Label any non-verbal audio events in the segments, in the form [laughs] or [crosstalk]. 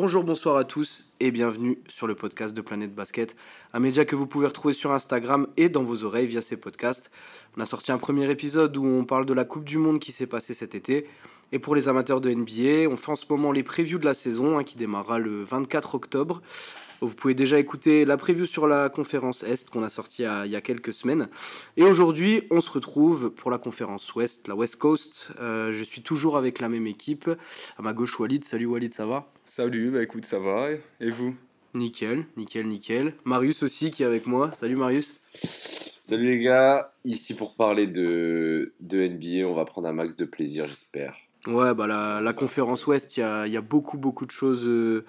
Bonjour, bonsoir à tous et bienvenue sur le podcast de Planète Basket, un média que vous pouvez retrouver sur Instagram et dans vos oreilles via ces podcasts. On a sorti un premier épisode où on parle de la Coupe du Monde qui s'est passée cet été. Et pour les amateurs de NBA, on fait en ce moment les previews de la saison hein, qui démarrera le 24 octobre. Vous pouvez déjà écouter la preview sur la conférence Est qu'on a sorti il y a quelques semaines. Et aujourd'hui, on se retrouve pour la conférence Ouest, la West Coast. Euh, je suis toujours avec la même équipe. À ma gauche, Walid. Salut Walid, ça va? Salut, bah écoute, ça va. Et vous? Nickel, nickel, nickel. Marius aussi qui est avec moi. Salut Marius. Salut les gars, ici pour parler de, de NBA, on va prendre un max de plaisir j'espère. Ouais, bah la, conférence Ouest, il y a, y a, beaucoup, beaucoup de choses euh,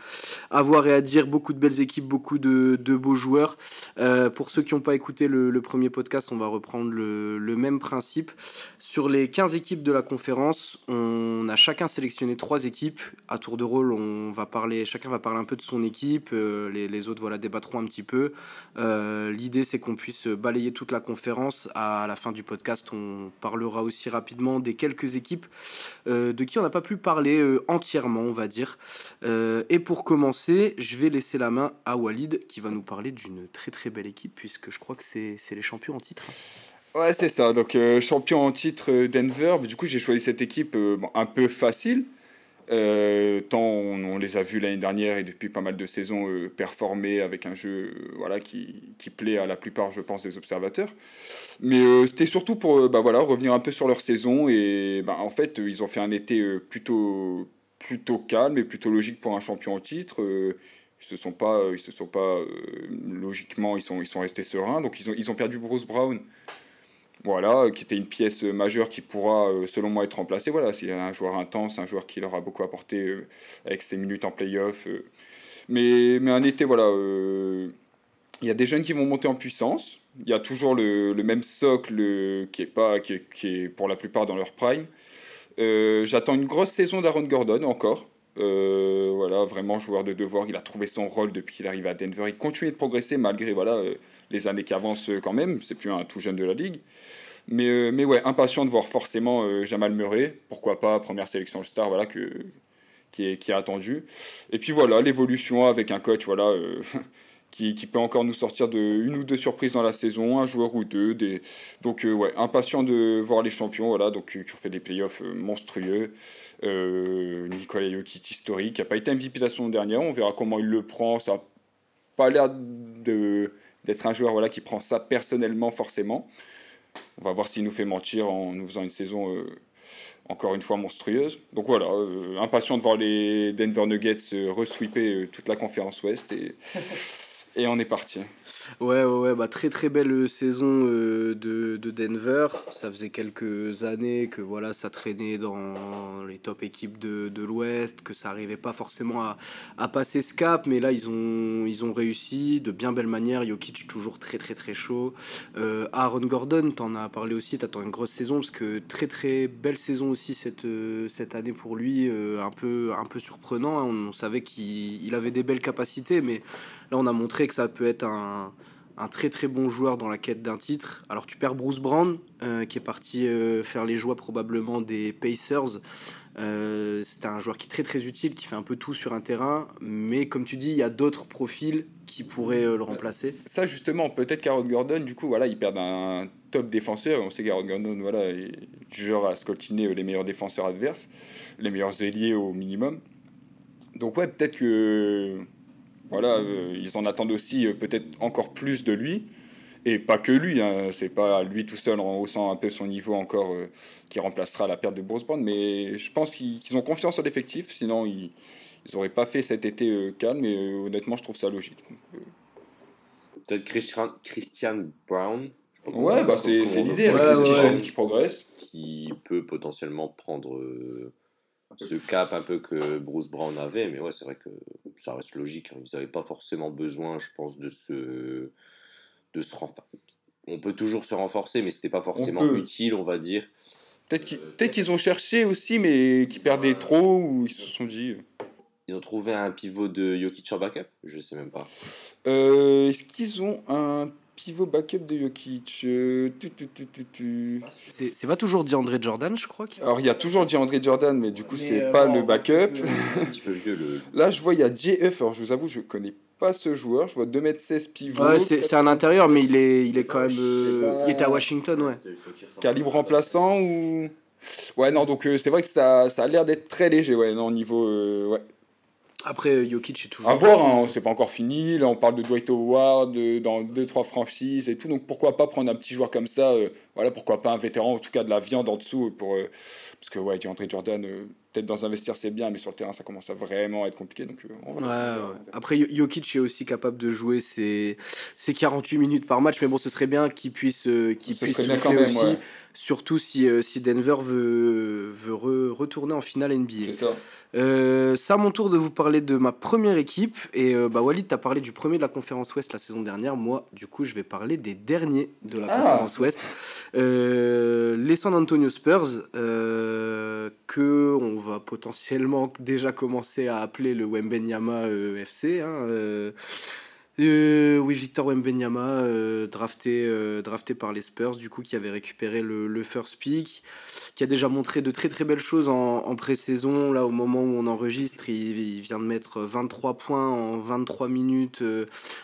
à voir et à dire, beaucoup de belles équipes, beaucoup de, beaux joueurs. Euh, pour ceux qui n'ont pas écouté le, premier podcast, on va reprendre le, même principe. Sur les 15 équipes de la conférence, on a chacun sélectionné trois équipes. À tour de rôle, on va parler, chacun va parler un peu de son équipe, euh, les, autres voilà, débattront un petit peu. L'idée, c'est qu'on puisse balayer toute la conférence. À la fin du podcast, on parlera aussi rapidement des quelques équipes euh, de qui on n'a pas pu parler euh, entièrement, on va dire. Euh, et pour commencer, je vais laisser la main à Walid qui va nous parler d'une très très belle équipe, puisque je crois que c'est les champions en titre. Ouais, c'est ça. Donc, champion en titre Denver. Du coup, j'ai choisi cette équipe un peu facile. Euh, tant on, les a vus l'année dernière et depuis pas mal de saisons euh, performer avec un jeu euh, voilà, qui, plaît à la plupart, je pense, des observateurs. Mais c'était surtout pour bah, voilà, revenir un peu sur leur saison. Et bah, en fait, ils ont fait un été plutôt, plutôt calme et plutôt logique pour un champion en titre. ils se sont pas, ils se sont pas logiquement, ils sont, ils sont restés sereins. Donc ils ont, ils ont perdu Bruce Brown voilà, qui était une pièce majeure qui pourra, selon moi, être remplacée. Voilà, c'est un joueur intense, un joueur qui leur a beaucoup apporté euh, avec ses minutes en playoff. Euh. Mais, mais un été, voilà, euh, il y a des jeunes qui vont monter en puissance. Il y a toujours le, le même socle qui est, pas, qui est, qui est pour la plupart dans leur prime. J'attends une grosse saison d'Aaron Gordon encore. Euh, voilà, vraiment joueur de devoir. Il a trouvé son rôle depuis qu'il arrive à Denver. Il continue de progresser malgré voilà, euh, les années qui avancent quand même. C'est plus un tout jeune de la ligue. Mais, euh, mais ouais, impatient de voir forcément euh, Jamal Murray. Pourquoi pas, première sélection All-Star, voilà, que, qui, est, qui est attendu. Et puis voilà, l'évolution avec un coach voilà, [laughs] qui, peut encore nous sortir de une ou deux surprises dans la saison, un joueur ou deux. Donc ouais, impatient de voir les champions voilà, donc, qui ont fait des playoffs monstrueux. Euh, Nikola Jokic historique, qui n'a pas été MVP la saison dernière. On verra comment il le prend. Ça n'a pas l'air d'être un joueur voilà, qui prend ça personnellement forcément. On va voir s'il nous fait mentir en nous faisant une saison euh, encore une fois monstrueuse. Donc voilà, euh, impatient de voir les Denver Nuggets euh, resweeper toute la conférence Ouest [laughs] et on est parti. Ouais, ouais, bah très très belle saison euh, de, de, Denver. Ça faisait quelques années que voilà, ça traînait dans les top équipes de, de l'Ouest, que ça n'arrivait pas forcément à, à, passer ce cap, mais là ils ont, ils ont réussi de bien belle manière. Jokic toujours très très très chaud. Euh, Aaron Gordon, t'en as parlé aussi, t'attends une grosse saison parce que très très belle saison aussi cette, euh, cette année pour lui, euh, un, peu, un peu surprenant. Hein. On, on savait qu'il avait des belles capacités, mais là on a montré que ça peut être un très très bon joueur dans la quête d'un titre. Alors tu perds Bruce Brown, euh, qui est parti euh, faire les joies probablement des Pacers. Euh, c'est un joueur qui est très très utile, qui fait un peu tout sur un terrain, mais comme tu dis, il y a d'autres profils qui pourraient le remplacer. Ça justement, peut-être qu'Aaron Gordon, du coup, voilà, il perd un top défenseur. On sait qu'Aaron Gordon, voilà, du genre à scoltiner les meilleurs défenseurs adverses, les meilleurs ailiers au minimum. Donc ouais, peut-être que voilà, euh, ils en attendent aussi euh, peut-être encore plus de lui. Et pas que lui, hein, c'est pas lui tout seul en haussant un peu son niveau encore euh, qui remplacera la perte de Bruce Brown, mais je pense qu'ils qu ont confiance en l'effectif, sinon ils n'auraient pas fait cet été euh, calme, et honnêtement je trouve ça logique. Peut-être Christian, Christian Brown Ouais, bah c'est l'idée, ouais, ouais. jeune qui progresse. Qui peut potentiellement prendre euh, ce cap un peu que Bruce Brown avait, mais ouais, c'est vrai que ça reste logique. Hein. Ils n'avaient pas forcément besoin, je pense, de se, de se renforcer. On peut toujours se renforcer, mais c'était pas forcément on utile, on va dire. Peut-être qu'ils euh, peut ont cherché aussi, mais qu'ils perdaient trop, ou ils se sont dit. Ils ont trouvé un pivot de Jokic en backup? Je sais même pas. Euh, Est-ce qu'ils ont un pivot backup de Jokic euh, C'est pas toujours DeAndre Jordan, je crois. Alors, il y a toujours DeAndre Jordan, mais du coup, c'est euh, pas le backup. [laughs] Là, je vois, il y a JF. Alors, je vous avoue, je connais pas ce joueur. Je vois 2m16 pivot. Ouais, c'est un intérieur, mais il est, il est quand même. Euh, il était à Washington, ouais. Calibre remplaçant ou. Ouais, non, donc c'est vrai que ça, ça a l'air d'être très léger, ouais, non, niveau. ouais. Après, Jokic est toujours. À voir, hein, c'est pas encore fini. Là, on parle de Dwight Howard dans 2-3 franchises et tout. Donc, pourquoi pas prendre un petit joueur comme ça euh, Voilà, pourquoi pas un vétéran, en tout cas de la viande en dessous. Pour, euh, parce que, ouais, André Jordan, euh, peut-être dans un vestiaire, c'est bien, mais sur le terrain, ça commence à vraiment être compliqué. Donc, ouais, Après, Jokic est aussi capable de jouer ses, ses 48 minutes par match. Mais bon, ce serait bien qu'il puisse, qu'il puisse souffler aussi. Surtout si, si Denver veut, veut retourner en finale NBA. C'est ça. Euh, à mon tour de vous parler de ma première équipe. Et euh, bah, Walid, tu as parlé du premier de la conférence Ouest la saison dernière. Moi, du coup, je vais parler des derniers de la ah. conférence Ouest. Euh, les San Antonio Spurs, que on va potentiellement déjà commencer à appeler le Wembenyama FC. Hein, euh, oui, Victor Wembenyama, euh, drafté, euh, drafté par les Spurs, du coup, qui avait récupéré le, first pick, qui a déjà montré de très très belles choses en, pré-saison. Là, au moment où on enregistre, il, vient de mettre 23 points en 23 minutes,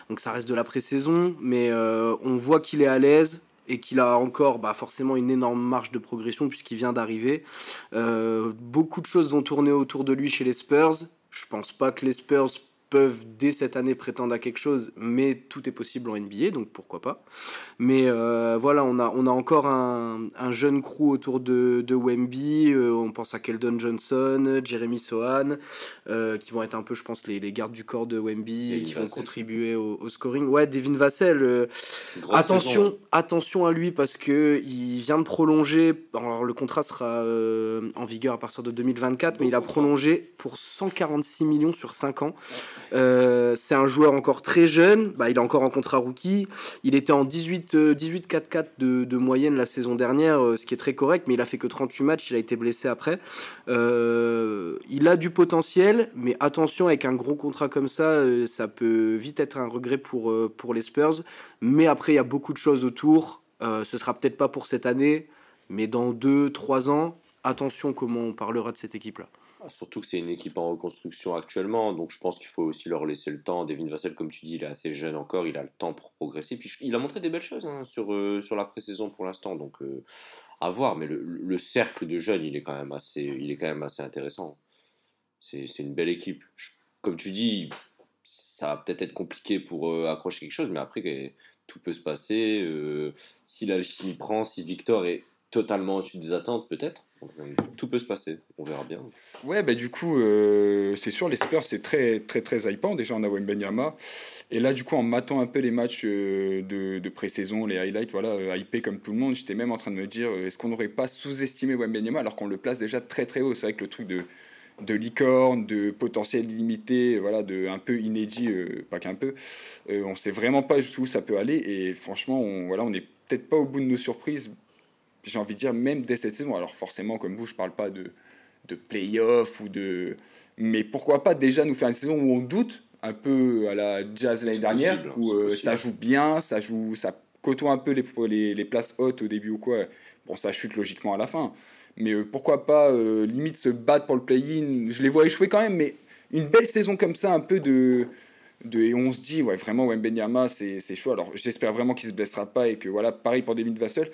donc ça reste de la pré-saison, mais on voit qu'il est à l'aise et qu'il a encore bah, forcément une énorme marge de progression puisqu'il vient d'arriver. beaucoup de choses vont tourner autour de lui chez les Spurs. Je pense pas que les Spurs peuvent dès cette année prétendre à quelque chose, mais tout est possible en NBA, donc pourquoi pas. Mais euh, voilà, on a, on a encore un, un jeune crew autour de, de Wemby, euh, on pense à Keldon Johnson, Jeremy Sohan, euh, qui vont être un peu, je pense, les, les gardes du corps de Wemby, et qui vont contribuer au, scoring. Ouais, Devin Vassell, attention, hein. attention à lui, parce que il vient de prolonger, alors le contrat sera en vigueur à partir de 2024, mais il a prolongé pour 146 millions sur 5 ans. Euh, c'est un joueur encore très jeune, bah, il est encore en contrat rookie. Il était en 18-4-4 euh, de, moyenne la saison dernière, euh, ce qui est très correct, mais il a fait que 38 matchs, il a été blessé après. il a du potentiel, mais attention, avec un gros contrat comme ça, ça peut vite être un regret pour, pour les Spurs. Mais après, il y a beaucoup de choses autour. ce sera peut-être pas pour cette année, mais dans 2-3 ans, attention comment on parlera de cette équipe-là. Ah, surtout que c'est une équipe en reconstruction actuellement, donc je pense qu'il faut aussi leur laisser le temps. Devin Vassell, comme tu dis, il est assez jeune encore, il a le temps pour progresser. Il a montré des belles choses hein, sur, euh, sur la pré-saison pour l'instant, donc euh, à voir. Mais le, cercle de jeunes, il est quand même assez, intéressant. C'est une belle équipe. comme tu dis, ça va peut-être être compliqué pour euh, accrocher quelque chose, mais après, tout peut se passer. si la chimie prend, si Victor est totalement au-dessus des attentes, peut-être. Tout peut se passer, on verra bien. Ouais, bah du coup, euh, c'est sûr, les Spurs, c'est très, très, très hypant. Déjà, on a Wembenyama. Et là, du coup, en matant un peu les matchs euh, de, de pré-saison, les highlights, voilà, euh, hypé comme tout le monde, j'étais même en train de me dire, est-ce qu'on n'aurait pas sous-estimé Wembenyama alors qu'on le place déjà très, très haut? C'est vrai que le truc de, de licorne, de potentiel limité, voilà, de un peu inédit, pas qu'un peu, on sait vraiment pas où ça peut aller. Et franchement, voilà, on n'est peut-être pas au bout de nos surprises j'ai envie de dire, même dès cette saison. Alors forcément, comme vous, je parle pas de, de play-off ou de... Mais pourquoi pas déjà nous faire une saison où on doute, un peu à la Jazz l'année dernière, où euh, ça joue bien, ça joue, ça côtoie un peu les, les, les, places hautes au début ou quoi. Bon, ça chute logiquement à la fin. Mais euh, pourquoi pas, euh, limite, se battre pour le play-in. Je les vois échouer quand même, mais une belle saison comme ça, un peu de et on se dit, ouais, vraiment, Wembenyama, c'est chaud. Alors, j'espère vraiment qu'il se blessera pas et que, voilà, pareil pour David Vassell.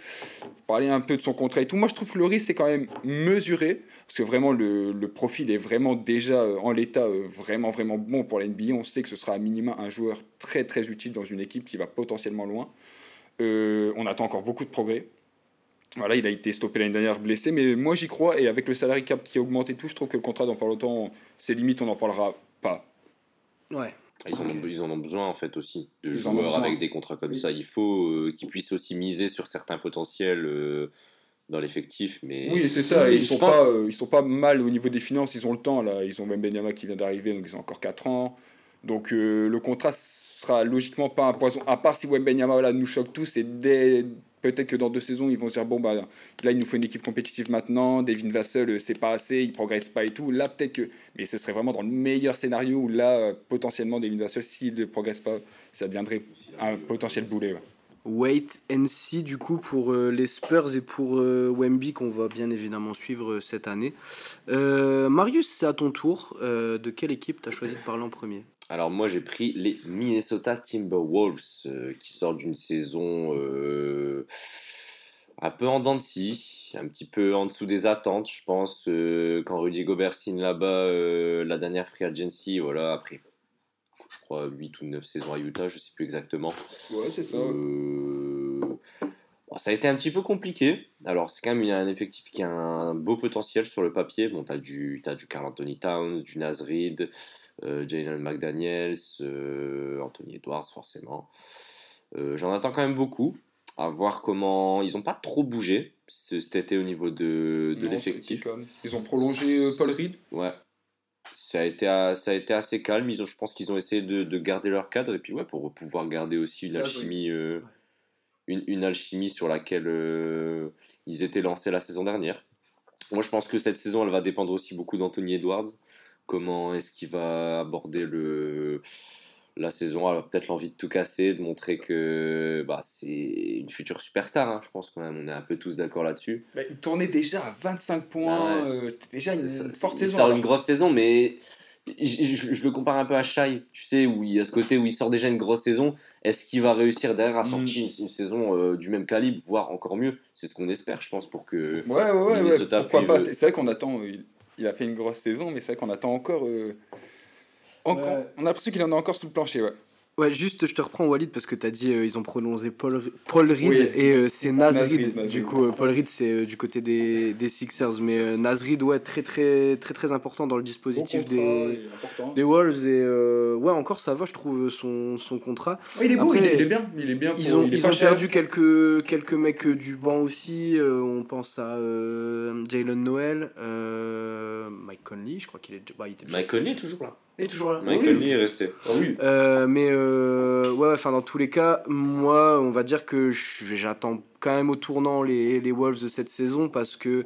Parler un peu de son contrat et tout. Moi, je trouve que le risque, c'est quand même mesuré. Parce que vraiment, le, le profil est vraiment déjà euh, en l'état euh, vraiment, vraiment bon pour la NBA. On sait que ce sera à minima un joueur très, très utile dans une équipe qui va potentiellement loin. Euh, on attend encore beaucoup de progrès. Voilà, il a été stoppé l'année dernière blessé, mais moi j'y crois. Et avec le salary cap qui augmente et tout, je trouve que le contrat dans pas longtemps, c'est limite, on n'en parlera pas. Ouais. Ils en, ont, ils en ont besoin en fait aussi de joueurs avec des contrats comme ça. Il faut euh, qu'ils puissent aussi miser sur certains potentiels euh, dans l'effectif. Mais oui, c'est ça. Ils sont pas, euh, ils sont pas mal au niveau des finances. Ils ont le temps là. Ils ont même Benyama qui vient d'arriver, donc ils ont encore 4 ans. Donc le contrat sera logiquement pas un poison. À part si Wembenyama voilà, nous choque tous et dès peut-être que dans deux saisons, ils vont se dire bon, bah là, il nous faut une équipe compétitive maintenant. Devin Vassell, euh, c'est pas assez, il progresse pas et tout. Là, peut-être que. Mais ce serait vraiment dans le meilleur scénario où là, euh, potentiellement, Devin Vassell, s'il ne progresse pas, ça deviendrait un potentiel boulet. wait and see du coup pour euh, les Spurs et pour euh, Wemby qu'on va bien évidemment suivre cette année. Marius, c'est à ton tour. de quelle équipe tu choisi de parler en premier? Alors moi j'ai pris les Minnesota Timberwolves qui sortent d'une saison un peu en dents de scie, un petit peu en dessous des attentes je pense. quand Rudy Gobert signe là-bas la dernière free agency, voilà, après je crois, 8 ou 9 saisons à Utah, je sais plus exactement. Ouais, c'est ça. Euh, ça a été un petit peu compliqué. Alors, c'est quand même un effectif qui a un beau potentiel sur le papier. Bon, tu as du, as du Carl Anthony Towns, du Nasrid, euh, Jalen McDaniels, euh, Anthony Edwards, forcément. J'en attends quand même beaucoup. À voir comment. Ils n'ont pas trop bougé cet été au niveau de, de l'effectif. Ils ont prolongé Paul Reed. Ouais, ça a été, ça a été assez calme. Ils ont, je pense qu'ils ont essayé de, de, garder leur cadre et puis ouais, pour pouvoir garder aussi une alchimie, euh, une, une, alchimie sur laquelle euh, ils étaient lancés la saison dernière. Moi, je pense que cette saison, elle va dépendre aussi beaucoup d'Anthony Edwards. Comment est-ce qu'il va aborder le, la saison? A peut-être l'envie de tout casser, de montrer que bah, c'est une future superstar, hein, je pense quand même, on est un peu tous d'accord là-dessus. Bah, il tournait déjà à 25 points, euh, c'était déjà une, forte saison. Il sort une grosse saison, mais je, le compare un peu à Shai, tu sais, où il y a ce côté où il sort déjà une grosse saison, est-ce qu'il va réussir derrière à sortir mm. une, saison euh, du même calibre, voire encore mieux? C'est ce qu'on espère, je pense, pour que... Ouais, ouais, ouais, pourquoi pas, c'est vrai qu'on attend, il, a fait une grosse saison, mais c'est vrai qu'on attend encore... Euh, on a l'impression qu'il en a encore sous le plancher, ouais. Ouais, juste, je te reprends Walid parce que tu as dit euh, ils ont prononcé Paul, Paul Reed et euh, c'est Nasrid. Du coup, euh, Paul Reed, c'est du côté des, des Sixers. Mais Nasrid, ouais, très, très, très, très important dans le dispositif des, des Wolves. Et ouais, encore ça va, je trouve, son, son contrat. il est beau, il, est, bien. Il est bien ils ont, ils ont perdu quelques, quelques mecs du banc aussi. on pense à Jalen Noel, Mike Conley, je crois qu'il est. Bah, Mike Conley est toujours là. Il est toujours là. Michael Lee est resté. Ah oui. Euh, mais euh, ouais, enfin dans tous les cas, moi, on va dire que j'attends quand même au tournant les, les, Wolves de cette saison parce que,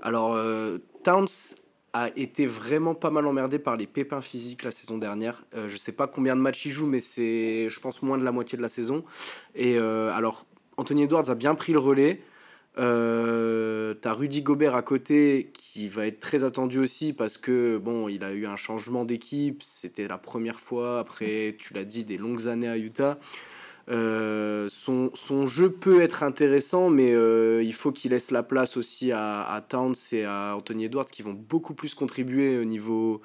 alors, euh, Towns a été vraiment pas mal emmerdé par les pépins physiques la saison dernière. je sais pas combien de matchs il joue, mais c'est, je pense, moins de la moitié de la saison. Et alors, Anthony Edwards a bien pris le relais. Euh, T'as Rudy Gobert à côté qui va être très attendu aussi parce que bon, il a eu un changement d'équipe. C'était la première fois après, tu l'as dit, des longues années à Utah. Euh, son, son, jeu peut être intéressant, mais euh, il faut qu'il laisse la place aussi à, à, Towns et à Anthony Edwards qui vont beaucoup plus contribuer au niveau,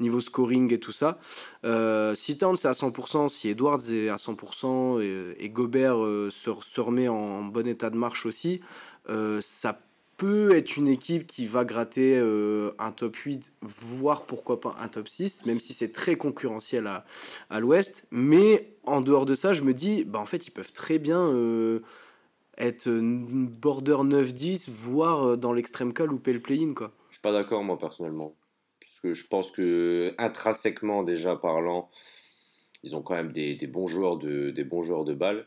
niveau scoring et tout ça. Euh, si Towns est à 100%, si Edwards est à 100% et, Gobert se, se, remet en, bon état de marche aussi, ça peut être une équipe qui va gratter un top 8, voire pourquoi pas un top 6, même si c'est très concurrentiel à, l'ouest. Mais en dehors de ça, je me dis, bah, en fait, ils peuvent très bien euh, être border 9-10, voire euh, dans l'extrême cas louper le play-in. Quoi. Je suis pas d'accord, moi, personnellement. Parce que je pense que, intrinsèquement, déjà parlant, ils ont quand même des, bons, joueurs de, des bons joueurs de balle.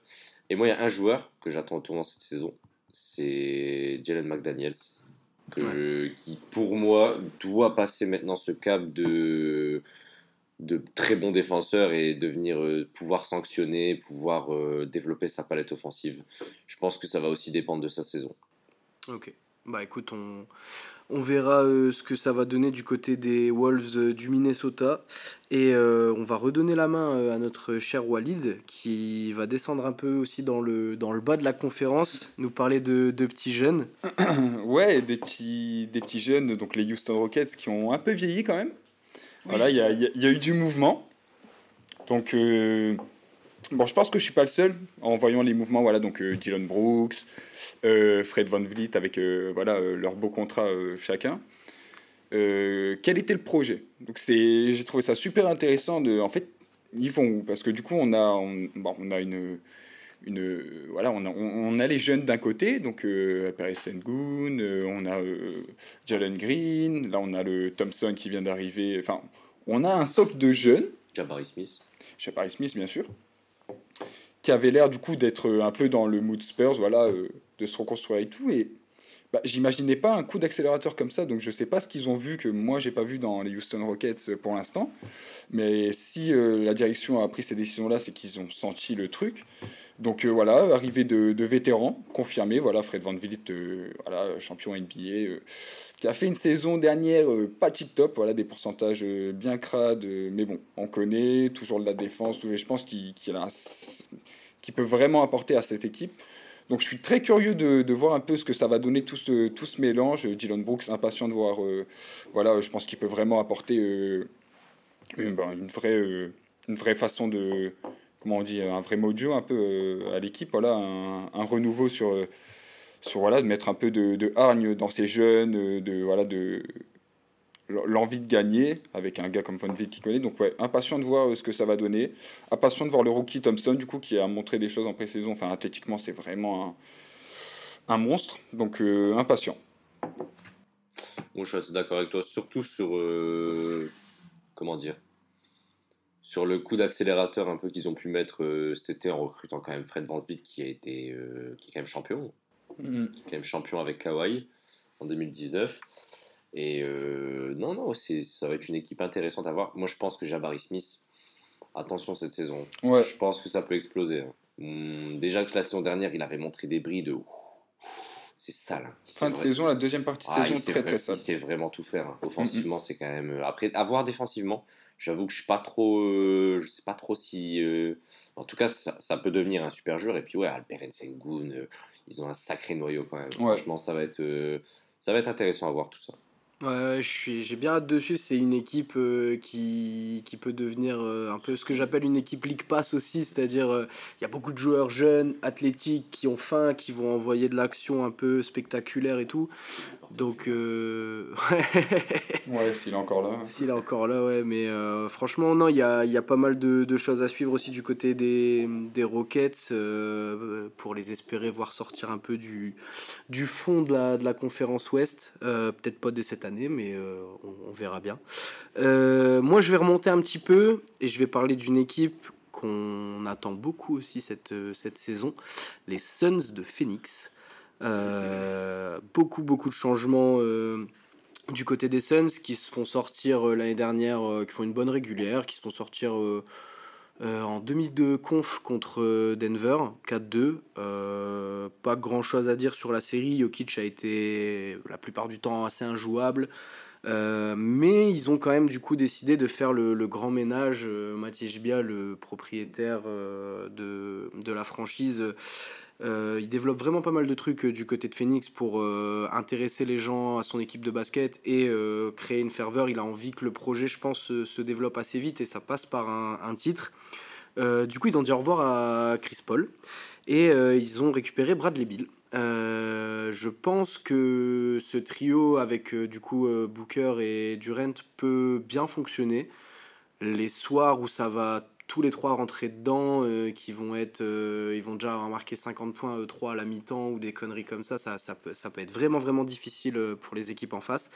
Et moi, il y a un joueur que j'attends au tournant cette saison, c'est Jalen McDaniels. Qui, pour moi, doit passer maintenant ce cap de de très bons défenseurs et devenir euh, pouvoir sanctionner, pouvoir euh, développer sa palette offensive. Je pense que ça va aussi dépendre de sa saison. Ok. Bah écoute, on, on verra euh, ce que ça va donner du côté des Wolves du Minnesota. Et on va redonner la main à notre cher Walid, qui va descendre un peu aussi dans le, dans le bas de la conférence, nous parler de, de petits jeunes. [clears throat] ouais, des petits, des petits jeunes, donc les Houston Rockets, qui ont un peu vieilli quand même. Voilà, il y, a, eu du mouvement. Donc, euh, bon, je pense que je suis pas le seul en voyant les mouvements. Voilà, donc euh, Dylan Brooks, euh, Fred Van Vliet avec voilà leur beau contrat chacun. quel était le projet? Donc, c'est, j'ai trouvé ça super intéressant. De, en fait, ils vont où? Parce que du coup, on a, bon, on a une une voilà on a, on, a les jeunes d'un côté donc euh, Paris Sengun euh, on a euh, Jalen Green là on a le Thompson qui vient d'arriver enfin on a un socle de jeunes Jabari Smith Jabari Smith bien sûr qui avait l'air du coup d'être un peu dans le mood Spurs voilà de se reconstruire et tout bah, j'imaginais pas un coup d'accélérateur comme ça, donc je sais pas ce qu'ils ont vu que moi j'ai pas vu dans les Houston Rockets pour l'instant. Mais si la direction a pris ces décisions-là, c'est qu'ils ont senti le truc. Donc voilà, arrivée de, de, vétérans, confirmé, voilà, Fred Van Vliet, voilà, champion NBA, qui a fait une saison dernière pas tip top, voilà, des pourcentages bien crades, mais bon, on connaît, toujours de la défense, je pense qu'il peut vraiment apporter à cette équipe. Donc je suis très curieux de, voir un peu ce que ça va donner tout ce, tout ce mélange. Dylan Brooks, impatient de voir. Euh, voilà, je pense qu'il peut vraiment apporter euh, ben, une, vraie, euh, une vraie façon de. Comment on dit Un vrai mojo un peu à l'équipe. Voilà, un, renouveau sur. sur voilà, de mettre un peu de, de hargne dans ces jeunes, de, voilà, de, l'envie de gagner avec un gars comme Von Vick qui connaît. Donc ouais, impatient de voir euh, ce que ça va donner. Impatient de voir le rookie Thompson du coup qui a montré des choses en pré-saison. Enfin athlétiquement c'est vraiment un, monstre. Donc euh, impatient. Moi je suis assez d'accord avec toi, surtout sur euh, comment dire sur le coup d'accélérateur un peu qu'ils ont pu mettre cet été en recrutant quand même Fred Van Vliet qui a été qui est quand même champion, mm-hmm. qui est quand même champion avec Kawhi en 2019. Et euh, non, non, ça va être une équipe intéressante à voir. Moi, je pense que Jabari Smith, attention cette saison. Je pense que ça peut exploser. Hein. Hmm, déjà que la saison dernière, il avait montré des bris de. C'est sale. Hein. Fin de saison, la deuxième partie de ah, saison, très très sale. Il sait vraiment tout faire. Hein. Offensivement, c'est quand même. Après, avoir défensivement, j'avoue que je suis pas trop. Euh, je sais pas trop si. En tout cas, ça, peut devenir un super joueur. Et puis, ouais, Albert Sengun, ils ont un sacré noyau quand même. Franchement, ça va être. ça va être intéressant à voir tout ça. Ouais, je suis, j'ai bien hâte dessus. C'est une équipe euh, qui, qui peut devenir euh, un peu ce que j'appelle une équipe League Pass aussi, c'est-à-dire euh, il y a beaucoup de joueurs jeunes, athlétiques, qui ont faim, qui vont envoyer de l'action un peu spectaculaire et tout. Donc, [laughs] ouais, s'il est encore là. S'il est encore là, ouais. Mais franchement, non, il y a, y a, pas mal de, de, choses à suivre aussi du côté des, des Rockets pour les espérer voir sortir un peu du, du fond de la, de la conférence Ouest. Peut-être pas dès cette année mais euh, on, verra bien. Euh, moi, je vais remonter un petit peu et je vais parler d'une équipe qu'on attend beaucoup aussi cette, euh, cette saison, les Suns de Phoenix. beaucoup, beaucoup de changements du côté des Suns qui se font sortir l'année dernière, qui font une bonne régulière, qui se font sortir en demi de conf contre Denver, 4-2. pas grand chose à dire sur la série. Jokic a été la plupart du temps assez injouable. Euh, mais ils ont quand même du coup décidé de faire le, grand ménage. Euh, Mathieu Bia, le propriétaire euh, de, de, la franchise, il développe vraiment pas mal de trucs du côté de Phoenix pour intéresser les gens à son équipe de basket et créer une ferveur. Il a envie que le projet, je pense, se, développe assez vite et ça passe par un, un titre. du coup, ils ont dit au revoir à Chris Paul et ils ont récupéré Bradley Bill. Euh, je pense que ce trio avec euh, du coup euh, Booker et Durant peut bien fonctionner. Les soirs où ça va tous les trois rentrer dedans, qui vont être, ils vont déjà marquer 50 points 3 à la mi-temps ou des conneries comme ça, ça, peut être vraiment vraiment difficile pour les équipes en face.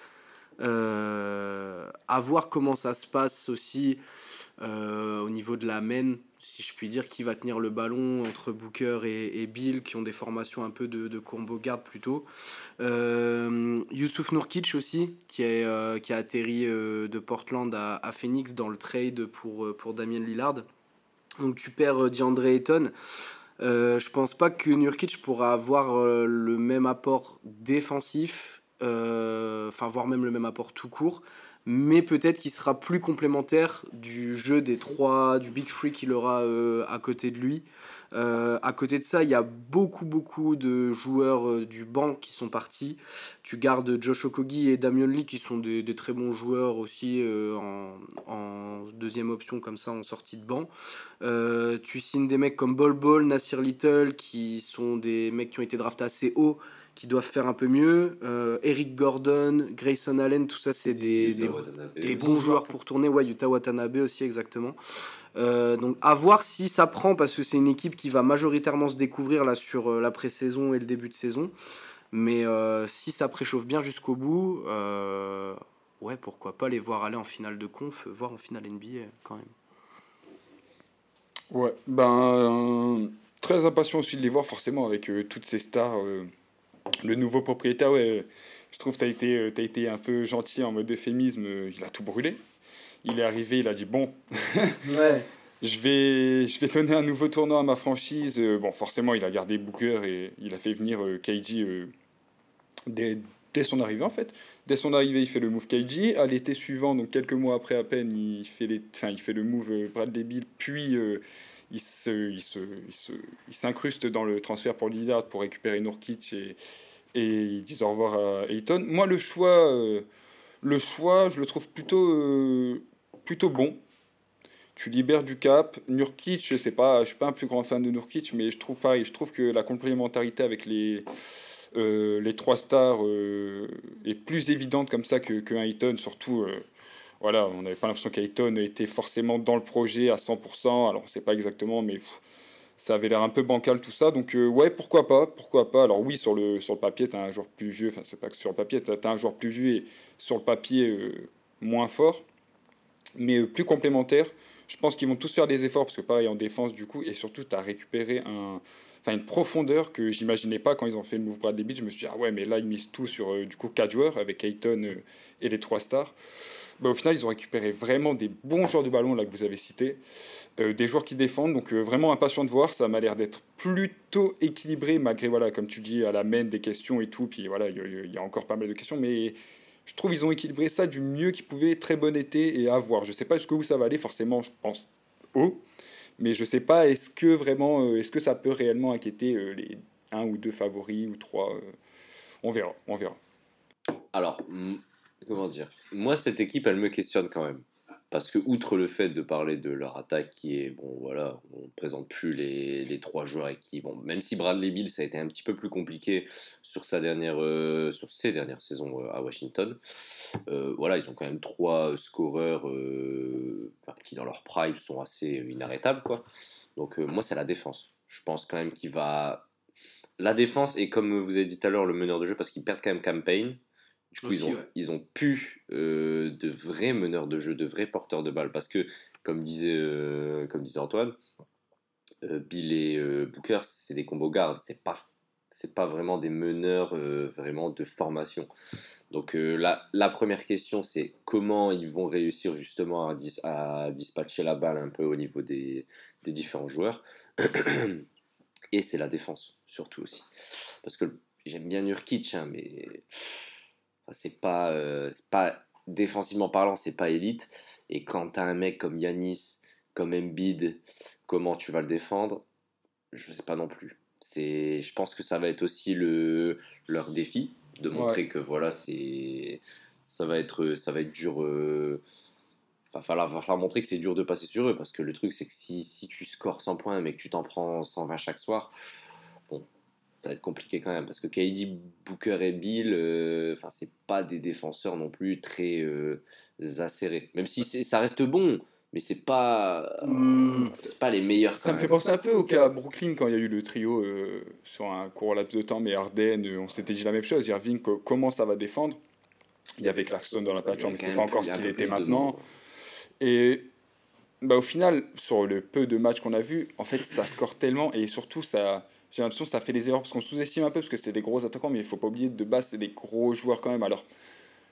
à voir comment ça se passe aussi au niveau de la main si je puis dire, qui va tenir le ballon entre Booker et, Bill, qui ont des formations un peu de, combo garde plutôt. Euh, Youssouf Nourkic aussi, qui, est, euh, qui a atterri euh, de Portland à, Phoenix dans le trade pour, euh, pour Damien Lillard. Donc tu perds DeAndre Ayton. je pense pas que Nurkic pourra avoir le même apport défensif, enfin voire même le même apport tout court mais peut-être qu'il sera plus complémentaire du jeu des trois, du Big Free qu'il aura euh, à côté de lui. Euh, à côté de ça, il y a beaucoup, beaucoup de joueurs euh, du banc qui sont partis. Tu gardes Josh Okogi et Damian Lee qui sont des, très bons joueurs aussi en, deuxième option, comme ça, en sortie de banc. tu signes des mecs comme Bol Bol, Nasir Little qui sont des mecs qui ont été draftés assez haut qui doivent faire un peu mieux. Euh, Eric Gordon, Grayson Allen, tout ça, c'est des, des, bons joueurs pour tourner. Ouais, Utah Watanabe aussi, exactement. Euh, donc à voir si ça prend, parce que c'est une équipe qui va majoritairement se découvrir là sur euh, la pré-saison et le début de saison. Mais si ça préchauffe bien jusqu'au bout, ouais, pourquoi pas les voir aller en finale de conf, voir en finale NBA quand même. Ouais, ben très impatient aussi de les voir forcément avec toutes ces stars Le nouveau propriétaire, ouais, je trouve que tu as, été, as été un peu gentil en mode euphémisme. Il a tout brûlé. Il est arrivé, il a dit Bon, [laughs] ouais. je, vais, je vais donner un nouveau tournoi à ma franchise. Bon, forcément, il a gardé Booker et il a fait venir KG dès, dès son arrivée en fait. Dès son arrivée, il fait le move KG. À l'été suivant, donc quelques mois après à peine, il fait, les, enfin, il fait le move euh, Bradley Bill, puis euh, il, s'incruste dans le transfert pour Lillard pour récupérer Nurkic et, et ils disent au revoir à Ayton. Moi, le choix, euh, le choix, je le trouve plutôt, plutôt bon. Tu libères du cap. Nurkic, je sais pas, je suis pas un plus grand fan de Nurkic, mais je trouve. Je trouve que la complémentarité avec les euh, les trois stars euh, est plus évidente comme ça que, que surtout. Euh, voilà, on n'avait pas l'impression qu'Ayton était forcément dans le projet à 100%. Alors, on sait pas exactement, mais ça avait l'air un peu bancal tout ça. Donc, ouais, pourquoi pas Pourquoi pas Alors, oui, sur le, sur le papier, tu as un joueur plus vieux. Enfin, c'est pas que sur le papier, tu as, un joueur plus vieux et sur le papier moins fort, mais plus complémentaire. Je pense qu'ils vont tous faire des efforts parce que, pareil, en défense, du coup, et surtout, tu as récupéré un, enfin une profondeur que j'imaginais pas quand ils ont fait le move Bradley Beach. Je me suis dit, ah ouais, mais là, ils misent tout sur euh, du coup quatre joueurs avec Ayton euh, et les trois stars. Bah, au final, ils ont récupéré vraiment des bons joueurs de ballon là que vous avez cités, euh, des joueurs qui défendent. Donc vraiment impatient de voir. Ça m'a l'air d'être plutôt équilibré malgré voilà, comme tu dis, à la main des questions et tout. Puis voilà, il y, a encore pas mal de questions, mais je trouve qu'ils ont équilibré ça du mieux qu'ils pouvaient. Très bon été et à voir. Je sais pas jusqu'où ça va aller. Forcément, je pense haut. Mais je sais pas, est-ce que vraiment, euh, est-ce que ça peut réellement inquiéter euh, les un ou deux favoris ou trois euh, On verra, on verra. Alors, comment dire? Moi, cette équipe, elle me questionne quand même. Parce que, outre le fait de parler de leur attaque qui est, bon voilà, on ne présente plus les, les, trois joueurs et qui, bon, même si Bradley Bill, ça a été un petit peu plus compliqué sur, sa dernière, euh, sur ses dernières saisons euh, à Washington, euh, voilà, ils ont quand même trois scoreurs qui, dans leur prime, sont assez inarrêtables, quoi. Donc, moi, c'est la défense. Je pense quand même qu'il va. La défense, et comme vous avez dit tout à l'heure, le meneur de jeu, parce qu'ils perdent quand même campagne. Du coup, ils, ont, ils ont pu euh, de vrais meneurs de jeu, de vrais porteurs de balles. Parce que, comme disait, euh, comme disait Antoine, euh, Bill et Booker, c'est des combos gardes. C'est pas, c'est pas vraiment des meneurs vraiment de formation. Donc, la, la, première question, c'est comment ils vont réussir justement à, à, dispatcher la balle un peu au niveau des, des différents joueurs. et c'est la défense, surtout aussi. Parce que j'aime bien Nurkic, hein, mais c'est pas, euh, pas défensivement parlant, c'est pas élite. Et quand tu as un mec comme Yanis, comme Embiid, comment tu vas le défendre? Je sais pas non plus. C'est, je pense que ça va être aussi le, leur défi de montrer que voilà, c'est, ça va être, ça va être dur. Euh, va falloir, va falloir montrer que c'est dur de passer sur eux parce que le truc c'est que si, si tu scores 100 points mais que tu t'en prends 120 chaque soir, ça va être compliqué quand même parce que KD, Booker et Bill, euh, enfin c'est pas des défenseurs non plus très euh, acérés. Même si ça reste bon, mais c'est pas hmm. pas les meilleurs. Ça me fait penser un peu au cas à Brooklyn quand il y a eu le trio euh, sur un court laps de temps, mais Arden, on s'était dit la même chose. Irving, comment ça va défendre? Il y avait Clarkson dans la peinture, mais c'était pas encore ce qu'il était maintenant. Et bah, au final, sur le peu de matchs qu'on a vu, en fait, ça score tellement et surtout ça j'ai l'impression que ça fait des erreurs parce qu'on sous-estime un peu parce que c'était des gros attaquants, mais il faut pas oublier de base, c'est des gros joueurs quand même. Alors,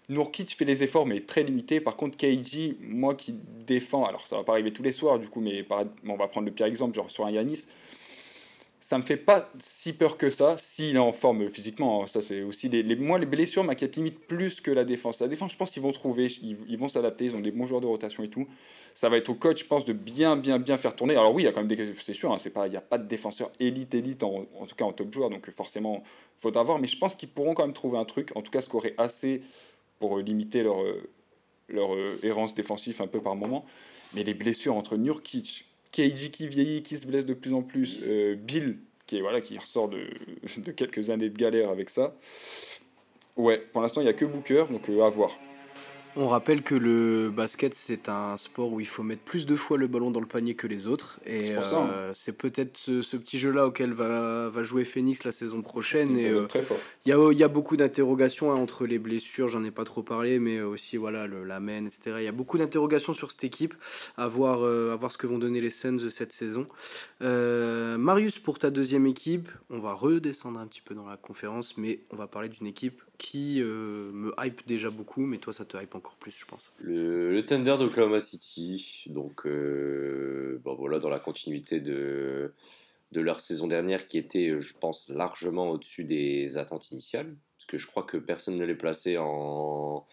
Nourkic fait les efforts, mais très limités. Par contre, KG, moi qui défends, alors ça va pas arriver tous les soirs, du coup, mais on va prendre le pire exemple, genre sur un Yanis ça me fait pas si peur que ça, s'il est en forme physiquement. Hein. Ça, c'est aussi les, les, moi, les blessures m'inquiètent limite plus que la défense. La défense, je pense qu'ils vont trouver, ils, vont s'adapter, ils ont des bons joueurs de rotation et tout. Ça va être au coach, je pense, de bien, bien, bien faire tourner. Alors oui, il y a quand même des, c'est sûr, hein, c'est pas, il n'y a pas de défenseur élite, élite, en, tout cas en top joueur, donc forcément, faut avoir. Mais je pense qu'ils pourront quand même trouver un truc, en tout cas scorer assez pour euh, limiter leur, euh, leur euh, errance défensive un peu par moment. Mais les blessures entre Nurkic, KG qui vieillit, qui se blesse de plus en plus, euh, Bill qui, voilà, qui ressort de, [laughs] de, quelques années de galère avec ça. Ouais, pour l'instant, il n'y a que Booker, donc euh, à voir. On rappelle que le basket, c'est un sport où il faut mettre plus de fois le ballon dans le panier que les autres. Et euh, c'est peut-être ce, petit jeu-là auquel va, va, jouer Phoenix la saison prochaine. Et euh, il y, y, a, beaucoup d'interrogations hein, entre les blessures, j'en ai pas trop parlé, mais aussi voilà, le, la main, etc. Il y a beaucoup d'interrogations sur cette équipe, à voir, euh, à voir ce que vont donner les Suns cette saison. Marius, pour ta deuxième équipe, on va redescendre un petit peu dans la conférence, mais on va parler d'une équipe qui me hype déjà beaucoup, mais toi ça te hype encore plus, je pense. Le, le Thunder d'Oklahoma City, donc euh, bon, voilà, dans la continuité de, de leur saison dernière qui était, je pense, largement au-dessus des attentes initiales, parce que je crois que personne ne les plaçait en,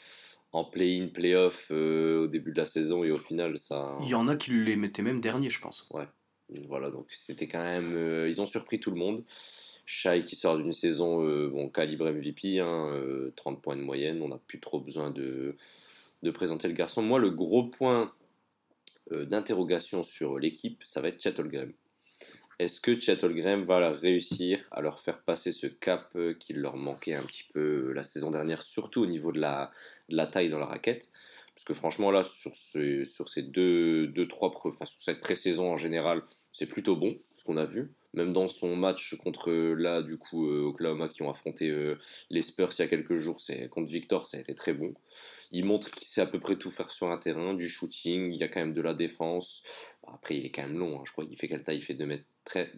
en play-in, play-off euh, au début de la saison, et au final, ça... Il y en a qui les mettaient même dernier, je pense. Ouais, voilà, donc c'était quand même... Euh, ils ont surpris tout le monde. Shai qui sort d'une saison bon, calibre MVP, hein, 30 points de moyenne, on n'a plus trop besoin de, présenter le garçon. Moi, le gros point euh, d'interrogation sur l'équipe, ça va être Chattelgram. Est-ce que Chattelgram va réussir à leur faire passer ce cap euh, qui leur manquait un petit peu euh, la saison dernière, surtout au niveau de la, taille dans la raquette? Parce que franchement, là, sur ces deux, deux trois, enfin, sur cette pré-saison en général, c'est plutôt bon ce qu'on a vu. Même dans son match contre là, du coup, Oklahoma qui ont affronté les Spurs il y a quelques jours, c'est contre Victor, ça a été très bon. Il montre qu'il sait à peu près tout faire sur un terrain, du shooting, il y a quand même de la défense. Après, il est quand même long, hein. je crois qu'il fait quelle taille? Il fait 2 mètres,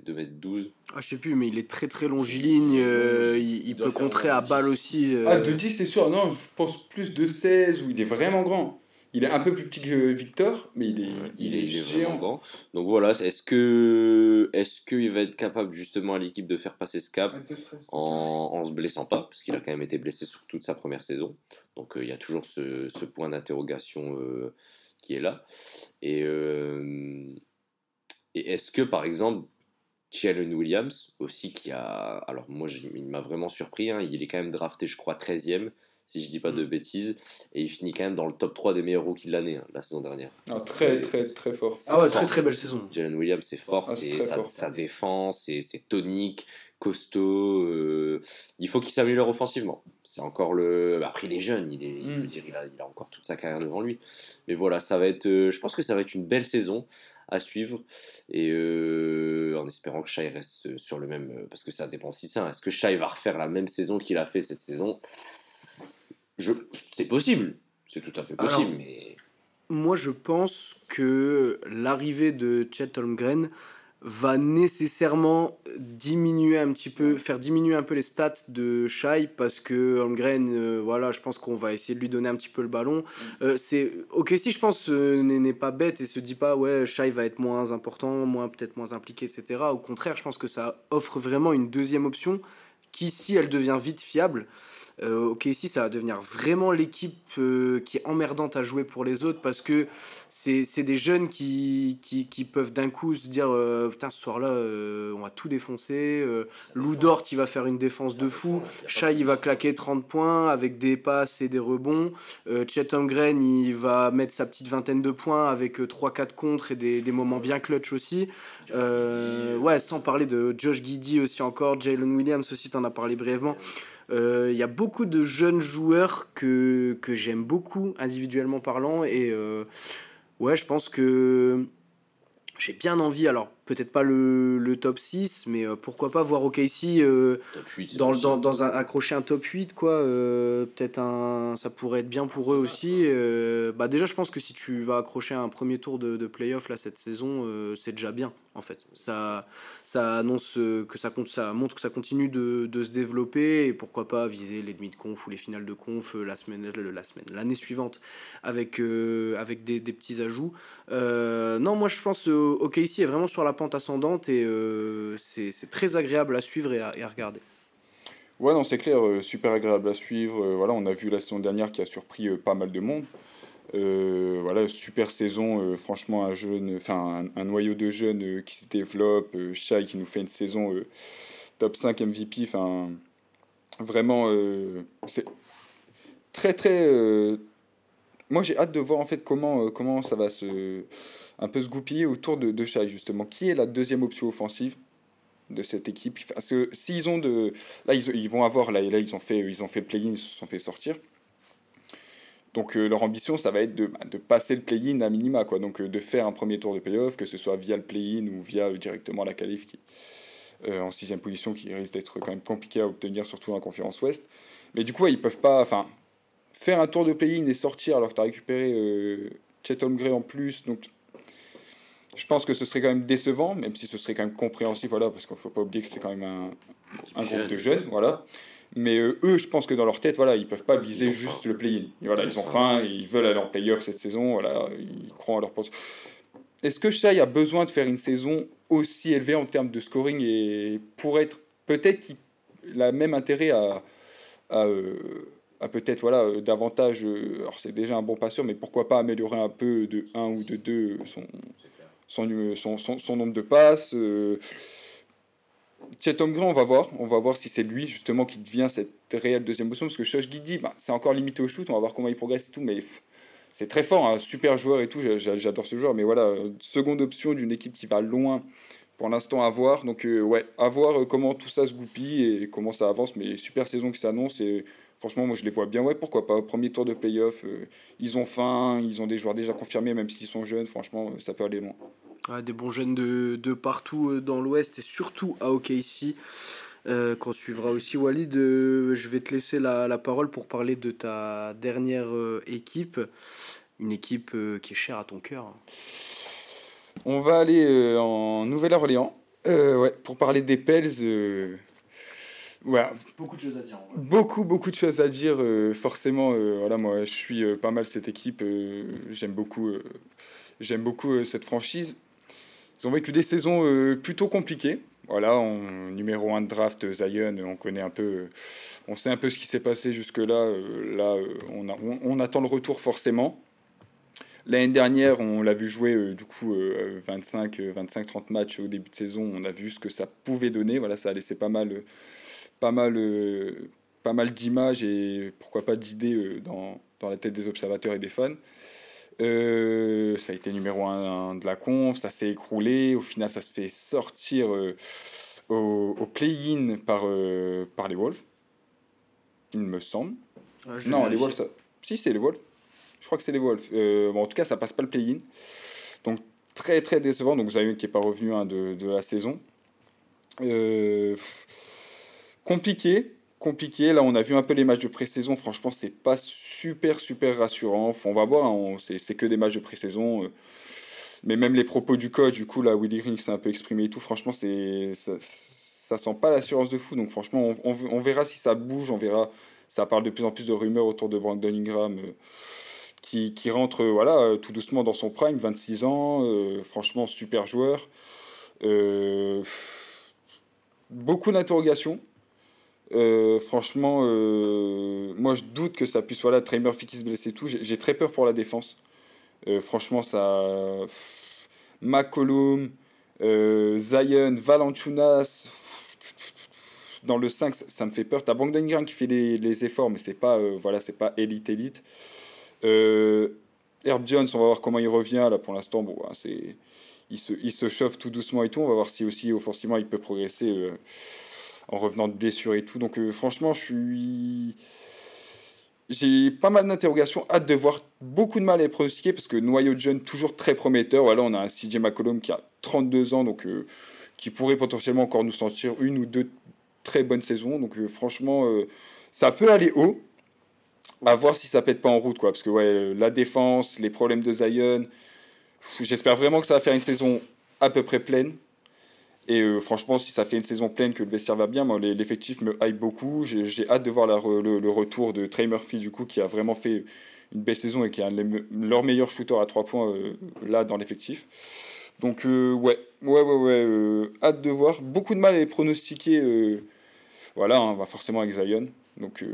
2 mètres 12. Ah, je sais plus, mais il est très très longiligne, euh, il, peut contrer à balle aussi. Euh. Ah, de 10, c'est sûr, non, je pense plus de 16, où il est vraiment grand. Il est un peu plus petit que Victor, mais il est, il, est, géant. Grand. Donc voilà, est-ce que est-ce qu'il va être capable justement à l'équipe de faire passer ce cap en, en se blessant pas, parce qu'il a quand même été blessé sur toute sa première saison. Donc euh, il y a toujours ce, ce point d'interrogation euh, qui est là. Et, euh, et est-ce que par exemple Jalen Williams aussi qui a alors moi il m'a vraiment surpris hein, il est quand même drafté je crois 13e si je dis pas de mm. bêtises. Et il finit quand même dans le top 3 des meilleurs rookies de l'année, hein, la saison dernière. Ah, très, très, très fort. Ah ouais, très, très belle saison. Jalen Williams, c'est fort, ah, c'est sa, défense, c'est tonique, costaud. Euh, il faut qu'il s'améliore offensivement. C'est encore le. Après, il est jeune, il, est, il, mm. dire, il, a, il a encore toute sa carrière devant lui. Mais voilà, ça va être. Euh, je pense que ça va être une belle saison à suivre et euh, en espérant que Shai reste sur le même parce que ça dépend aussi ça est-ce que Shai va refaire la même saison qu'il a fait cette saison? C'est possible, c'est tout à fait possible, mais... Moi, je pense que l'arrivée de Chet Holmgren va nécessairement diminuer un petit peu, faire diminuer un peu les stats de Shai parce que Holmgren, euh, voilà, je pense qu'on va essayer de lui donner un petit peu le ballon. Mm. Euh, c'est ok si je pense euh, n'est pas bête et se dit pas ouais Shai va être moins important, moins peut-être moins impliqué, etc. Au contraire, je pense que ça offre vraiment une deuxième option qui si elle devient vite fiable, euh, ok, ici, ça va devenir vraiment l'équipe euh, qui est emmerdante à jouer pour les autres parce que c'est des jeunes qui, qui, qui peuvent d'un coup se dire euh, Putain, ce soir-là, on va tout défoncer. Lou Dort, il va faire une défense de fou. Shai, il va claquer 30 points avec des passes et des rebonds. Chet Holmgren, il va mettre sa petite vingtaine de points avec 3-4 contres et des, des, moments bien clutch aussi. ouais, sans parler de Josh Giddy aussi encore. Jalen Williams aussi, t'en as parlé brièvement. Il euh, y a beaucoup de jeunes joueurs que, j'aime beaucoup individuellement parlant et euh, ouais je pense que j'ai bien envie alors peut-être pas le, le, top 6, mais euh, pourquoi pas voir OKC euh, dans, dans, dans, un, accrocher un top 8, quoi. Euh, peut-être un, ça pourrait être bien pour eux aussi. bah déjà, je pense que si tu vas accrocher un premier tour de, de playoff là, cette saison, c'est déjà bien, en fait. Ça, ça annonce que ça, compte, ça montre que ça continue de, de se développer et pourquoi pas viser les demi de conf ou les finales de conf la semaine, la semaine, l'année suivante avec, avec des, des petits ajouts. non, moi je pense OKC est vraiment sur la ascendante et euh, c'est très agréable à suivre et à, regarder. Ouais, non, c'est clair, euh, super agréable à suivre. Euh, voilà, on a vu la saison dernière qui a surpris pas mal de monde. voilà, super saison, franchement, un, jeune, enfin, un, noyau de jeunes qui se développe, Shai qui nous fait une saison top 5 MVP, enfin, vraiment, c'est très, très. moi, j'ai hâte de voir en fait comment, comment ça va se un peu se goupiller autour de, de justement. Qui est la deuxième option offensive de cette équipe? Parce que s'ils ont de. Là, ils, ils, vont avoir. Là, là, ils ont fait, ils ont fait play-in, ils se sont fait sortir. Donc leur ambition, ça va être de, bah, de passer le play-in à minima, quoi. Donc de faire un premier tour de play-off, que ce soit via le play-in ou via directement la qualif qui, en sixième position, qui risque d'être quand même compliqué à obtenir, surtout la conférence Ouest. Mais du coup, ils peuvent pas, enfin, faire un tour de play-in et sortir alors que tu as récupéré euh, Chet Holmgren en plus. Donc, je pense que ce serait quand même décevant, même si ce serait quand même compréhensif, voilà, parce qu'il ne faut pas oublier que c'est quand même un, un groupe de jeunes, voilà. Mais euh, eux, je pense que dans leur tête, voilà, ils peuvent pas viser juste le play-in. Voilà, ils ont faim, ils veulent aller en play-off cette saison, voilà, ils croient en leur poste. Est-ce que Shai a besoin de faire une saison aussi élevée en termes de scoring et pour être peut-être qu'il a même intérêt à, à, euh, peut-être voilà, davantage, euh, alors c'est déjà un bon passeur, mais pourquoi pas améliorer un peu de 1 ou de 2 son, son, son, nombre de passes. Chet Holmgren, on va voir. On va voir si c'est lui justement qui devient cette réelle deuxième option. Parce que Shosh Guidi, bah, c'est encore limité au shoot. On va voir comment il progresse et tout. Mais c'est très fort, un super joueur et tout. J'adore ce joueur. Mais voilà, seconde option d'une équipe qui va loin pour l'instant à voir. Donc euh, ouais, à voir euh, comment tout ça se goupille et comment ça avance. Mais super saison qui s'annonce et franchement moi je les vois bien. Ouais, pourquoi pas. Premier tour de playoff, euh, ils ont faim, ils ont des joueurs déjà confirmés même s'ils sont jeunes. Franchement ça peut aller loin. des bons jeunes de, de partout dans l'Ouest et surtout à OKC. Euh, qu'on suivra aussi Walid, je vais te laisser la, la, parole pour parler de ta dernière équipe, une équipe qui est chère à ton cœur. On va aller euh, en Nouvelle-Orléans euh, ouais, pour parler des Pels. Euh, beaucoup de choses à dire. Beaucoup, beaucoup de choses à dire. forcément, voilà, moi, je suis pas mal cette équipe. j'aime beaucoup, j'aime beaucoup cette franchise. Ils ont vécu des saisons plutôt compliquées. Voilà, en numéro 1 de draft, Zion, on connaît un peu, on sait un peu ce qui s'est passé jusque-là. là, on, attend le retour forcément. L'année dernière, on l'a vu jouer euh, du coup 25, euh, 25-30 euh, matchs au début de saison. On a vu ce que ça pouvait donner. Voilà, ça a laissé pas mal, pas mal, pas mal d'images et pourquoi pas d'idées dans, dans, la tête des observateurs et des fans. ça a été numéro 1 de la conf, ça s'est écroulé. Au final, ça se fait sortir au, au play-in par, par les Wolves, il me semble. Ah, non, les Wolves, ça... si c'est les Wolves. Je crois que c'est les Wolves. Euh, bon, en tout cas, ça passe pas le play-in. Donc, très, très décevant. Donc, Zion qui n'est pas revenu hein, de, de, la saison. Euh, compliqué. Compliqué. Là, on a vu un peu les matchs de pré-saison. Franchement, c'est pas super, super rassurant. On va voir. Hein, c'est que des matchs de pré-saison. Euh. mais même les propos du coach, du coup, là, Willy Ring s'est un peu exprimé et tout. Franchement, ça, sent pas l'assurance de fou. Donc, franchement, on, verra si ça bouge. On verra. Ça parle de plus en plus de rumeurs autour de Brandon Ingram qui, qui, rentre voilà, euh, tout doucement dans son prime, 26 ans, euh, franchement super joueur. Euh, beaucoup d'interrogations. Franchement, moi je doute que ça puisse. Voilà, Trey Murphy qui se blesse et tout. J'ai très peur pour la défense. franchement, ça. McCollum, Zion, Valanchunas. Dans le 5, ça, me fait peur. T'as Brandon qui fait les, efforts, mais c'est pas, voilà, pas élite élite. Euh, Herb Jones, on va voir comment il revient. Là, pour l'instant, bon, hein, il, se, il se chauffe tout doucement et tout. On va voir si aussi, offensivement, il peut progresser euh, en revenant de blessure et tout. Donc, euh, franchement, je suis. J'ai pas mal d'interrogations, hâte de voir beaucoup de mal à les pronostiquer parce que noyau de jeune toujours très prometteur. Voilà, on a un CJ McCollum qui a 32 ans, donc qui pourrait potentiellement encore nous sentir une ou deux très bonnes saisons. Donc franchement, ça peut aller haut à voir si ça pète pas en route, quoi. Parce que ouais, la défense, les problèmes de Zion, j'espère vraiment que ça va faire une saison à peu près pleine. Et euh, franchement, si ça fait une saison pleine, que le vestiaire va bien, moi, l'effectif me hype beaucoup. J'ai hâte de voir le, retour de Trey Murphy, du coup, qui a vraiment fait une belle saison et qui est un de leur meilleur shooter à 3 points euh, là dans l'effectif. Donc, euh, ouais, ouais, ouais, ouais hâte de voir. Beaucoup de mal à les pronostiquer. voilà, hein, on va forcément avec Zion. Donc,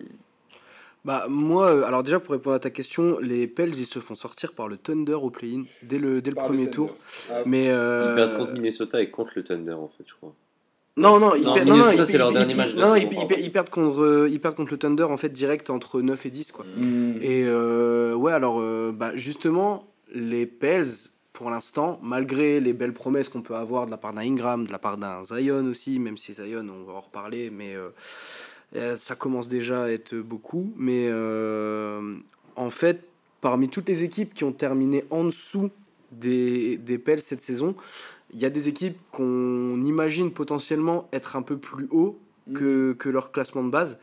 bah moi, euh, alors déjà pour répondre à ta question, les Pels ils se font sortir par le Thunder au play-in dès le, dès le premier tour. Ah, mais euh... Ils perdent contre Minnesota et contre le Thunder en fait, je crois. Non, non, ils, perdent, non, non, c'est leur dernier match. Non, ils, perdent contre, euh, ils perdent contre le Thunder en fait direct entre 9 et 10 quoi. Mm. Et euh, ouais, alors bah, justement, les Pels pour l'instant, malgré les belles promesses qu'on peut avoir de la part d'un Ingram, de la part d'un Zion aussi, même si Zion, on va en reparler, mais euh, ça commence déjà à être beaucoup, mais euh, en fait, parmi toutes les équipes qui ont terminé en dessous des, des Pels cette saison, il y a des équipes qu'on imagine potentiellement être un peu plus haut que, que leur classement de base.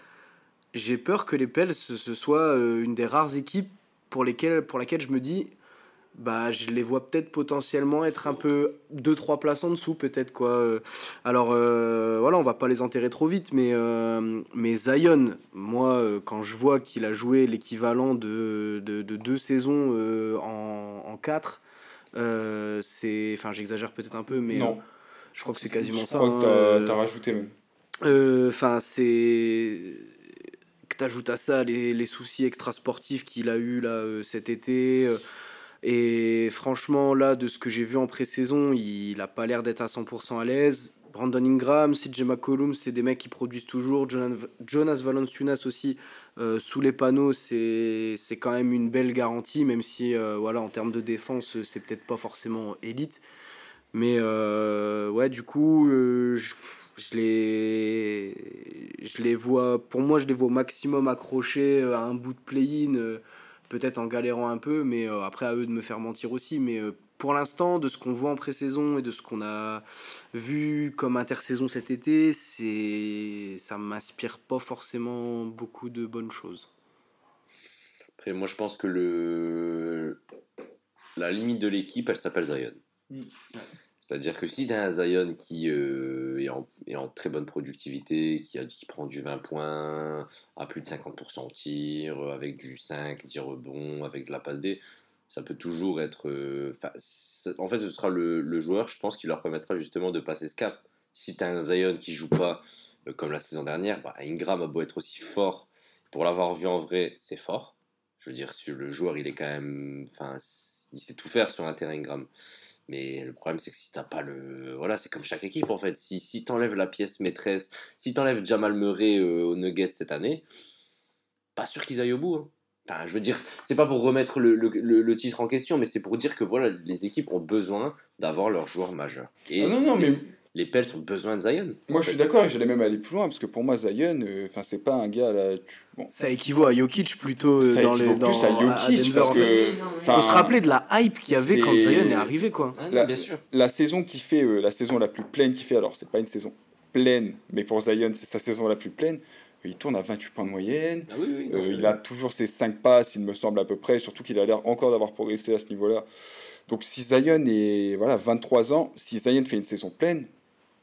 J'ai peur que les Pels, ce, ce soit euh, une des rares équipes pour, lesquelles, pour laquelle je me dis, bah, je les vois peut-être potentiellement être un peu 2-3 places en dessous, peut-être. quoi. Euh, Alors, euh, voilà, on va pas les enterrer trop vite, mais, euh, mais Zion, moi, euh, quand je vois qu'il a joué l'équivalent de, de, de deux saisons euh, en, en 4, c'est. Enfin, j'exagère peut-être un peu, mais Non. euh, je crois que c'est quasiment Je ça. crois hein, que t'as euh, rajouté même. euh, Enfin, c'est. Que t'ajoutes à ça les, les soucis extrasportifs qu'il a eu là euh, cet été. Et franchement, là, de ce que j'ai vu en pré-saison, il a pas l'air d'être à 100% à l'aise. Brandon Ingram, CJ McCollum, c'est des mecs qui produisent toujours. Jonas, Valanciunas aussi, euh, sous les panneaux, c'est quand même une belle garantie, même si, euh, voilà, en termes de défense, c'est peut-être pas forcément élite. Mais euh, ouais, du coup, je, les, je les vois, pour moi, je les vois au maximum accrochés à un bout de play-in, peut-être en galérant un peu, mais euh, après à eux de me faire mentir aussi. Mais euh, pour l'instant, de ce qu'on voit en pré-saison et de ce qu'on a vu comme intersaison cet été, c'est, ça m'inspire pas forcément beaucoup de bonnes choses. Après, moi, je pense que le... la limite de l'équipe, elle s'appelle Zion. Mm. C'est-à-dire que si tu as un Zion qui euh, est, en, très bonne productivité, qui, prend du 20 points, à plus de 50% au tir, avec du 5, 10 rebonds, avec de la passe D, ça peut toujours être. euh, en fait, ce sera le, joueur, je pense, qui leur permettra justement de passer ce cap. Si tu as un Zion qui joue pas euh, comme la saison dernière, bah, Ingram a beau être aussi fort, pour l'avoir vu en vrai, c'est fort. Je veux dire, sur le joueur, il est quand même. Il sait tout faire sur un terrain Ingram. Mais le problème, c'est que si t'as pas le. Voilà, c'est comme chaque équipe en fait. Si, si t'enlèves la pièce maîtresse, si t'enlèves Jamal Murray euh, aux Nuggets cette année, pas sûr qu'ils aillent au bout. hein. Enfin, je veux dire, c'est pas pour remettre le, le- le- le titre en question, mais c'est pour dire que voilà, les équipes ont besoin d'avoir leurs joueurs majeurs. Et Ah non, non, mais les Pels ont besoin de Zion. moi je suis d'accord et j'allais même aller plus loin parce que pour moi, Zion, euh, enfin c'est pas un gars là. tu- Bon, Ça équivaut à Jokic plutôt euh, Ça dans équivaut les dans, plus à Jokic parce que- enfin, Faut se rappeler de la hype qu'il y avait quand Zion est arrivé quoi. Ah non, La- bien sûr. la saison qui fait euh, la saison la plus pleine qu'il fait, alors c'est pas une saison pleine, mais pour Zion, c'est sa saison la plus pleine. Il tourne à 28 points de moyenne. Ah oui, oui. Euh, non, il a toujours ses 5 passes, il me semble à peu près, surtout qu'il a l'air encore d'avoir progressé à ce niveau-là. Donc si Zion est voilà, 23 ans, si Zion fait une saison pleine,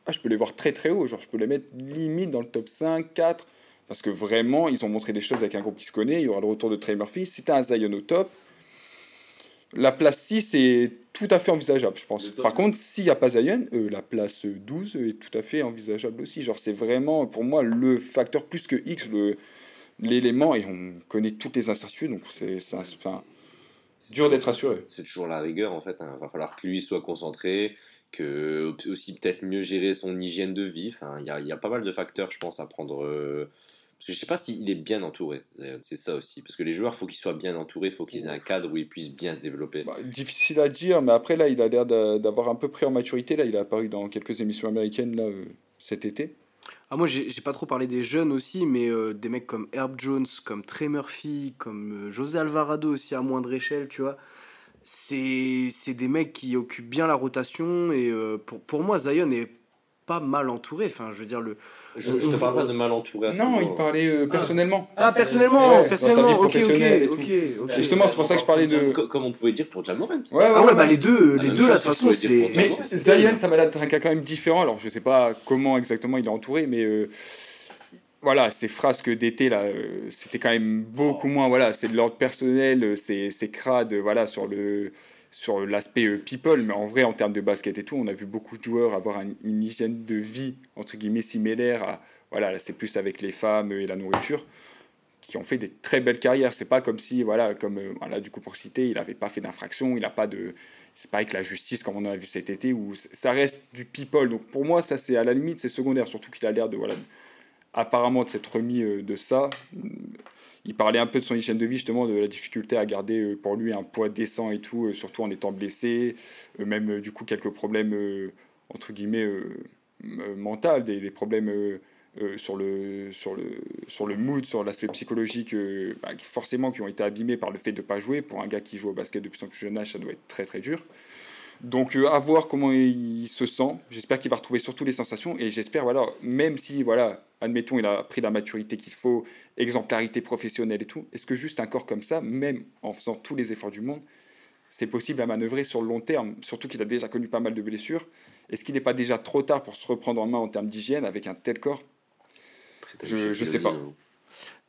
ah, je peux les voir très très haut, genre je peux les mettre limite dans le top 5, 4, parce que vraiment, ils ont montré des choses avec un groupe qui se connaît, il y aura le retour de Trey Murphy. Si tu as un Zion au top, la place 6 est tout à fait envisageable, je pense. Par contre, s'il n'y a pas Zion, euh, la place 12 est tout à fait envisageable aussi. Genre, c'est vraiment, pour moi, le facteur plus que X, l'élément, et on connaît toutes les incertitudes, donc c'est, dur d'être assuré. C'est toujours la rigueur en fait. Il va falloir que lui soit concentré, que aussi peut-être mieux gérer son hygiène de vie. Enfin, il y a, il y a pas mal de facteurs, je pense, à prendre. euh, Parce que je sais pas s'il est bien entouré. Zion, C'est ça aussi. Parce que les joueurs, faut qu'ils soient bien entourés, faut qu'ils aient un cadre où ils puissent bien se développer. Bah, difficile à dire, mais après, là, il a l'air d'a- d'avoir un peu pris en maturité. Là, il a apparu dans quelques émissions américaines là, euh, cet été. Ah, moi, j'ai j'ai pas trop parlé des jeunes aussi, mais euh, des mecs comme Herb Jones, comme Trey Murphy, comme euh, José Alvarado aussi à moindre échelle, tu vois. C'est c'est des mecs qui occupent bien la rotation et euh, pour, pour moi, Zion est pas mal entouré. Enfin, je veux dire, le. Je, je te parle pas de mal entouré. Non, il parlait euh, personnellement. Ah, personnellement, Ouais, sa personnellement, vie ok, ok, ok. Justement, c'est pour ça que je parlais de. Co- Comme on pouvait dire pour Jamorant. Ouais, ouais, Ah ouais, ouais, bah ouais. les deux, La les même deux là, de toute façon, c'est Mais Zion, ça m'a l'air d'être un cas quand même différent. Alors, je sais pas comment exactement il est entouré, mais euh, voilà, ces frasques d'été là, euh, c'était quand même beaucoup moins. Voilà, c'est de l'ordre personnel, euh, c'est crade, voilà, sur le sur l'aspect euh, people, mais en vrai, en termes de basket et tout, on a vu beaucoup de joueurs avoir un- une hygiène de vie entre guillemets similaire à voilà, là, c'est plus avec les femmes et la nourriture qui ont fait des très belles carrières. C'est pas comme si voilà, comme du coup pour citer, il n'avait pas fait d'infraction, il n'a pas de c'est pas avec la justice comme on a vu cet été où ça reste du people. Donc pour moi, ça c'est à la limite, c'est secondaire, surtout qu'il a l'air de voilà apparemment de s'être remis euh, de ça. Il parlait un peu de son hygiène de vie, justement, de la difficulté à garder euh, pour lui un poids décent et tout, euh, surtout en étant blessé, même du coup quelques problèmes entre guillemets mentaux, des, problèmes sur, le, sur, le, sur le mood, sur l'aspect psychologique, bah, forcément qui ont été abîmés par le fait de ne pas jouer. Pour un gars qui joue au basket depuis son plus jeune âge, ça doit être très très dur. Donc à voir comment il se sent. J'espère qu'il va retrouver surtout les sensations et j'espère, voilà, même si, voilà, admettons, il a pris la maturité qu'il faut, exemplarité professionnelle et tout, est-ce que juste un corps comme ça, même en faisant tous les efforts du monde, c'est possible à manœuvrer sur le long terme, surtout qu'il a déjà connu pas mal de blessures? Est-ce qu'il n'est pas déjà trop tard pour se reprendre en main en termes d'hygiène avec un tel corps? Je ne sais pas.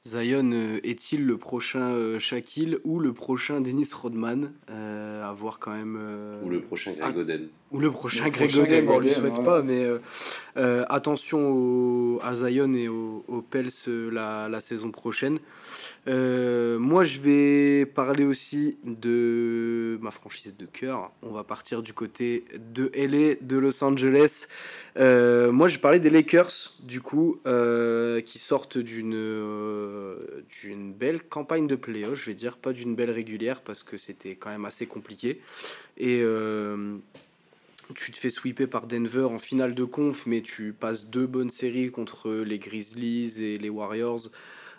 Zion euh, est-il le prochain euh, Shaquille ou le prochain Dennis Rodman euh, À voir quand même. ou le prochain Greg Oden. Ou le prochain Greg Oden, on ne lui souhaite pas, mais attention à Zion et aux, Pels la, la, saison prochaine. Euh, moi, je vais parler aussi de ma franchise de cœur. On va partir du côté de LA, de Los Angeles. Euh, moi, je vais parler des Lakers, du coup, euh, qui sortent d'une d'une belle campagne de playoff, je vais dire, pas d'une belle régulière, parce que c'était quand même assez compliqué. Et tu te fais sweeper par Denver en finale de conf, mais tu passes deux bonnes séries contre les Grizzlies et les Warriors.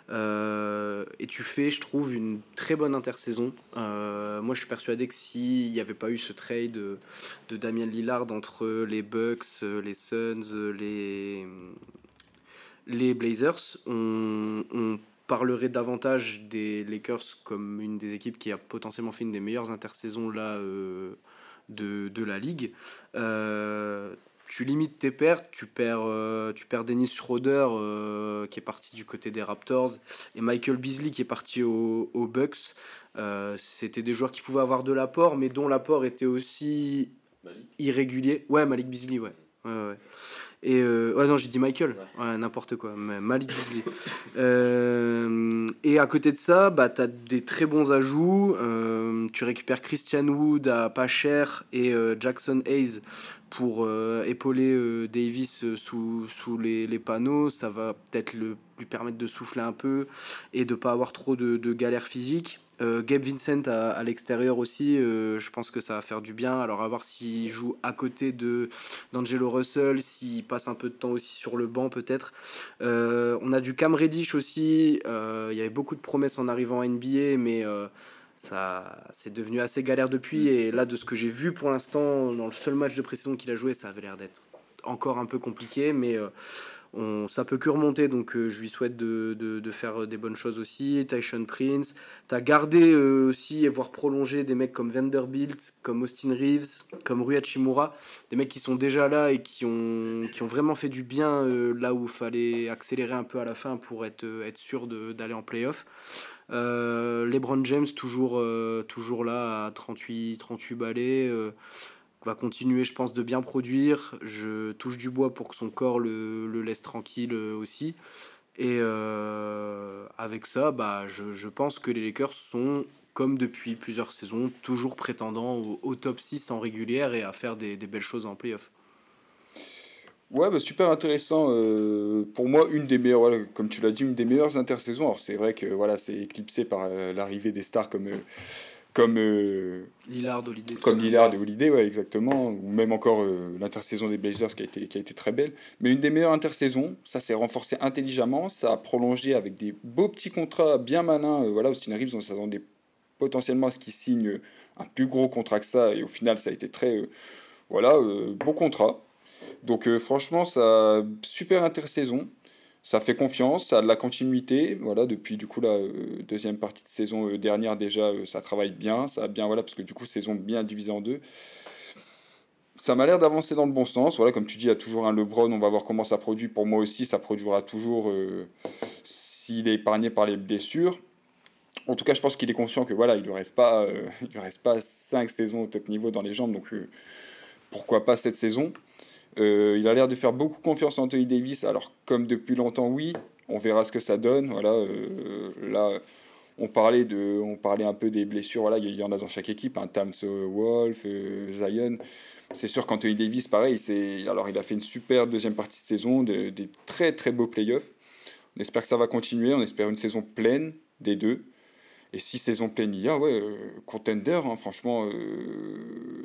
Euh, et tu fais, je trouve, une très bonne intersaison. Euh, moi, je suis persuadé que s'il n'y avait pas eu ce trade de, Damien Lillard entre les Bucks, les Suns, les, les Blazers, on, parlerait davantage des Lakers comme une des équipes qui a potentiellement fait une des meilleures intersaisons là, euh, de, de, la ligue tu limites tes pertes, tu perds, euh, tu perds Dennis Schroeder euh, qui est parti du côté des Raptors et Michael Beasley qui est parti aux Bucks. Euh, c'était des joueurs qui pouvaient avoir de l'apport, mais dont l'apport était aussi irrégulier. Ouais, Malik Beasley, ouais. ouais, ouais. Et ouais, non, j'ai dit Michael, ouais. n'importe quoi, Malik Beasley. [laughs] et à côté de ça, bah, tu as des très bons ajouts. tu récupères Christian Wood à pas cher et Jackson Hayes pour euh, épauler euh, Davis euh, sous, sous les, les, panneaux. Ça va peut-être lui permettre de souffler un peu et de ne pas avoir trop de, de galères physiques. Gabe Vincent à, à l'extérieur aussi, je pense que ça va faire du bien. Alors à voir s'il joue à côté de d'Angelo Russell, s'il passe un peu de temps aussi sur le banc peut-être. on a du Cam Reddish aussi. Il y avait beaucoup de promesses en arrivant à NBA, mais ça c'est devenu assez galère depuis et là de ce que j'ai vu pour l'instant dans le seul match de précision qu'il a joué ça avait l'air d'être encore un peu compliqué mais euh, on, ça peut que remonter donc euh, je lui souhaite de, de, faire des bonnes choses aussi. Tyson Prince tu as gardé euh, aussi et voire prolongé des mecs comme Vanderbilt comme Austin Reeves comme Rui Hachimura des mecs qui sont déjà là et qui ont, vraiment fait du bien là où il fallait accélérer un peu à la fin pour être, sûr d'aller en playoff. Euh, LeBron James, toujours, euh, toujours là à 38, 38 balais, euh, va continuer, je pense, de bien produire. Je touche du bois pour que son corps le, laisse tranquille aussi. Et avec ça, bah, je, pense que les Lakers sont, comme depuis plusieurs saisons, toujours prétendants au, top 6 en régulière et à faire des, belles choses en playoff. Ouais, bah, super intéressant. Euh, pour moi, une des meilleures, comme tu l'as dit, une des meilleures intersaisons. Alors c'est vrai que voilà, c'est éclipsé par euh, l'arrivée des stars comme euh, comme Lillard, Holiday, comme Lillard et Holiday, ouais, exactement, ou même encore l'intersaison des Blazers qui a été qui a été très belle. Mais une des meilleures intersaisons, ça s'est renforcé intelligemment, ça a prolongé avec des beaux petits contrats bien malins. voilà, Austin Reeves, on s'attendait potentiellement à ce qu'il signe un plus gros contrat que ça, et au final, ça a été très voilà, beau contrat. Donc euh, franchement, ça super intersaison. Ça fait confiance, ça a de la continuité. Voilà, depuis du coup la euh, deuxième partie de saison euh, dernière déjà, ça travaille bien. Ça a bien voilà parce que du coup saison bien divisée en deux. Ça m'a l'air d'avancer dans le bon sens. Voilà, comme tu dis, il y a toujours un LeBron. On va voir comment ça produit. Pour moi aussi, ça produira toujours s'il est épargné par les blessures. En tout cas, je pense qu'il est conscient que voilà, il ne reste pas, [laughs] il reste pas cinq saisons au top niveau dans les jambes. Donc pourquoi pas cette saison euh, il a l'air de faire beaucoup confiance à Anthony Davis. Alors, comme depuis longtemps, oui, on verra ce que ça donne. Voilà, euh, là, on parlait, de, on parlait un peu des blessures. Voilà, il y en a dans chaque équipe. Un hein, Tams Wolf, euh, Zion. C'est sûr qu'Anthony Davis, pareil, alors il a fait une super deuxième partie de saison, des très très beaux playoffs. On espère que ça va continuer. On espère une saison pleine des deux. Et si saison pleine il y a, ouais, contender, hein, franchement,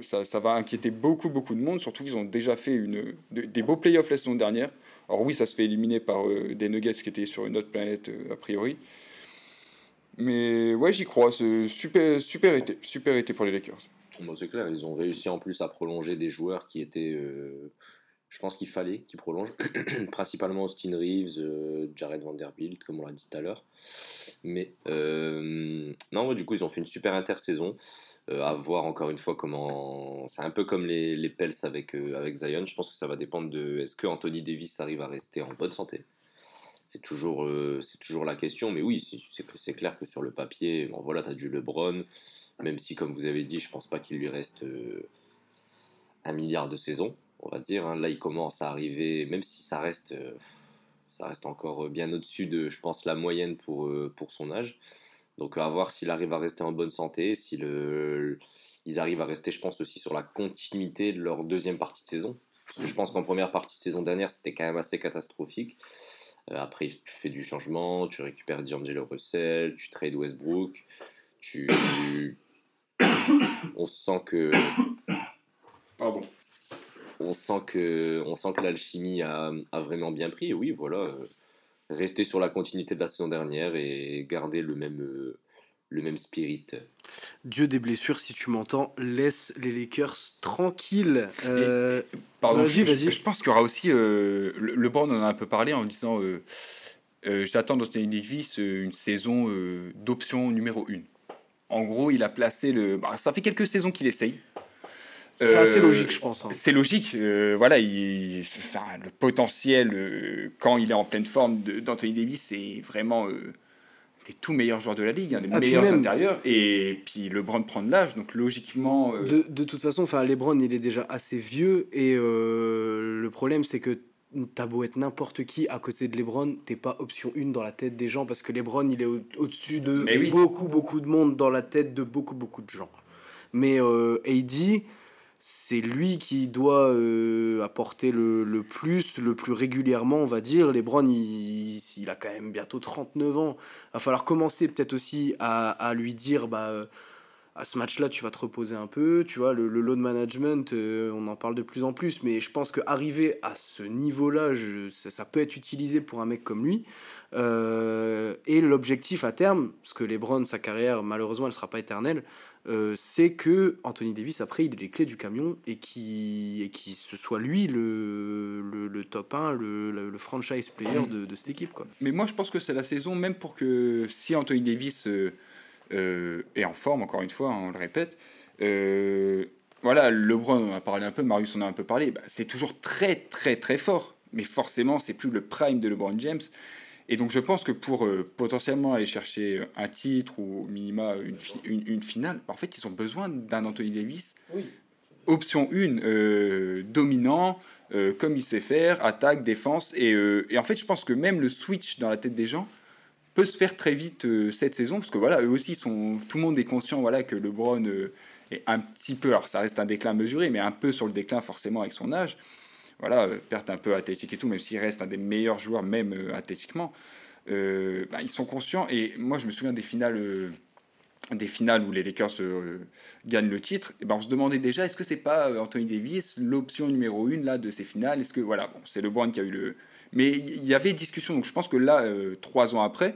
ça, ça, va inquiéter beaucoup, beaucoup de monde, surtout qu'ils ont déjà fait des beaux playoffs la saison dernière. Alors oui, ça se fait éliminer par des Nuggets qui étaient sur une autre planète a priori. Mais ouais, j'y crois. Super, super été. Super été pour les Lakers. C'est clair, ils ont réussi en plus à prolonger des joueurs qui étaient. Euh, je pense qu'il fallait qu'ils prolongent. [clears throat] Principalement Austin Reeves, euh, Jared Vanderbilt, comme on l'a dit tout à l'heure. Mais euh, non, du coup, ils ont fait une super intersaison. à voir encore une fois comment. C'est un peu comme les, les Pels avec, avec Zion. Je pense que ça va dépendre de. Est-ce que Anthony Davis arrive à rester en bonne santé? C'est toujours, euh, toujours la question. Mais oui, c'est clair que sur le papier, bon, voilà, tu as du LeBron, même si, comme vous avez dit, je pense pas qu'il lui reste euh, un milliard de saisons, on va dire. Hein. Là, il commence à arriver, même si ça reste, euh, ça reste encore bien au-dessus de, je pense, la moyenne pour, pour son âge. Donc, à voir s'il arrive à rester en bonne santé, si arrivent à rester, je pense, aussi sur la continuité de leur deuxième partie de saison. Parce que je pense qu'en première partie de saison dernière, c'était quand même assez catastrophique. Euh, après, tu fais du changement, tu récupères D'Angelo Russell, tu trades Westbrook, tu. [coughs] on sent que. Pardon. On sent que, on sent que l'alchimie a, a, vraiment bien pris. Et oui, voilà. Euh, rester sur la continuité de la saison dernière et garder le même, euh, le même spirit. Dieu des blessures, si tu m'entends, laisse les Lakers tranquilles. Euh... Pardon, vas-y, vas-y. Je, pense qu'il y aura aussi. Euh, le, LeBron en a un peu parlé en disant euh, euh, J'attends dans cette Davis une saison d'option numéro 1. En gros, il a placé le. Bah, ça fait quelques saisons qu'il essaye. C'est assez logique, je pense. Hein. C'est logique. voilà, il, enfin, le potentiel, quand il est en pleine forme d'Anthony Davis, c'est vraiment des tout meilleurs joueurs de la ligue, hein, les ah, meilleurs intérieurs. Et puis LeBron prend de l'âge, donc logiquement. Euh, de, de, toute façon, enfin LeBron, il est déjà assez vieux. Et euh, le problème, c'est que t'as beau être n'importe qui à côté de LeBron, t'es pas option 1 dans la tête des gens parce que LeBron, il est au-dessus de beaucoup, beaucoup de monde dans la tête de beaucoup, beaucoup de gens. Mais euh, AD c'est lui qui doit euh, apporter le, plus, le plus régulièrement, on va dire. Lebron, il, il, a quand même bientôt 39 ans. Il va falloir commencer peut-être aussi à, lui dire, bah, euh, à ce match-là, tu vas te reposer un peu. Tu vois, le, le load management, euh, on en parle de plus en plus. Mais je pense qu'arriver à ce niveau-là, ça, ça, peut être utilisé pour un mec comme lui. et l'objectif à terme, parce que Lebron, sa carrière, malheureusement, elle ne sera pas éternelle, euh, c'est que Anthony Davis, après, il ait les clés du camion et qui, et ce soit lui le, le, top 1, le, le, franchise player de, cette équipe. Quoi. Mais moi, je pense que c'est la saison, même pour que si Anthony Davis euh, euh, est en forme, encore une fois, hein, on le répète, voilà, LeBron, on a parlé un peu, Marius en a un peu parlé, bah, c'est toujours très, très, très fort. Mais forcément, c'est plus le prime de LeBron James. Et donc je pense que pour euh, potentiellement aller chercher un titre ou au minima une, une, finale, en fait ils ont besoin d'un Anthony Davis. Option 1, euh, dominant, euh, comme il sait faire, attaque, défense. Et, et, en fait je pense que même le switch dans la tête des gens peut se faire très vite cette saison, parce que voilà, eux aussi, sont, tout le monde est conscient voilà, que LeBron est un petit peu, alors ça reste un déclin mesuré, mais un peu sur le déclin forcément avec son âge voilà, euh, perte un peu athlétique et tout, même s'il reste un des meilleurs joueurs, même euh, athlétiquement, euh, bah, ils sont conscients. Et moi, je me souviens des finales, des finales où les Lakers gagnent le titre. Et ben, on se demandait déjà, est-ce que c'est pas Anthony Davis l'option numéro une là de ces finales? Est-ce que voilà, bon, c'est LeBron qui a eu le. Mais il y avait discussion. Donc je pense que là, trois ans après,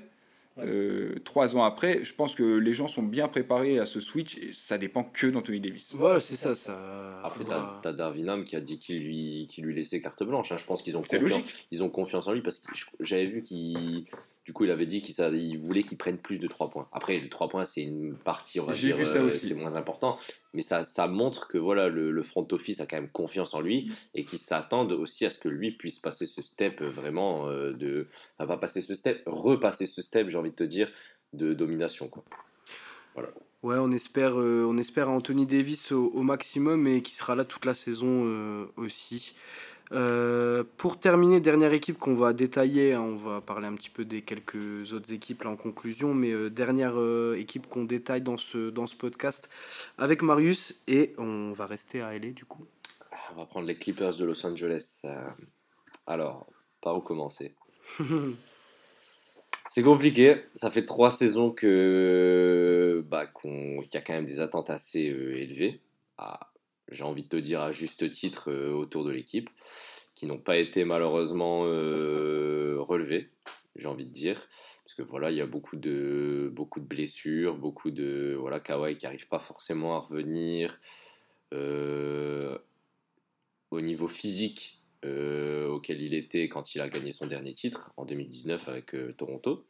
euh, trois ans après, je pense que les gens sont bien préparés à ce switch et ça dépend que d'Anthony Davis. Voilà, c'est ça, ça. Après, t'as as Darwin qui a dit qu'il lui, lui laissait carte blanche. Hein. Je pense qu'ils ont, confiance, ils ont confiance en lui parce que j'avais vu qu'il du coup, il avait dit qu'il voulait qu'il prenne plus de 3 points. Après, les 3 points, c'est une partie, on va dire, euh, c'est moins important. Mais ça, ça montre que voilà, le, front office a quand même confiance en lui mm. et qu'ils s'attendent aussi à ce que lui puisse passer ce step euh, vraiment euh, de. Enfin, passer ce step, repasser ce step, j'ai envie de te dire, de domination. Quoi. Voilà. Ouais, on espère, on espère Anthony Davis au, maximum et qui sera là toute la saison aussi. Euh, pour terminer, dernière équipe qu'on va détailler, hein, on va parler un petit peu des quelques autres équipes là en conclusion, mais euh, dernière euh, équipe qu'on détaille dans ce, dans ce podcast avec Marius et on va rester à LA du coup. On va prendre les Clippers de Los Angeles. alors, par où commencer? [laughs] C'est compliqué. Ça fait trois saisons que bah, qu'il y a quand même des attentes assez élevées. À j'ai envie de te dire à juste titre autour de l'équipe, qui n'ont pas été malheureusement relevés, j'ai envie de dire. Parce que voilà, il y a beaucoup de, beaucoup de blessures, beaucoup de. Voilà, Kawhi qui n'arrive pas forcément à revenir. au niveau physique, euh, auquel il était quand il a gagné son dernier titre en 2019 avec euh, Toronto.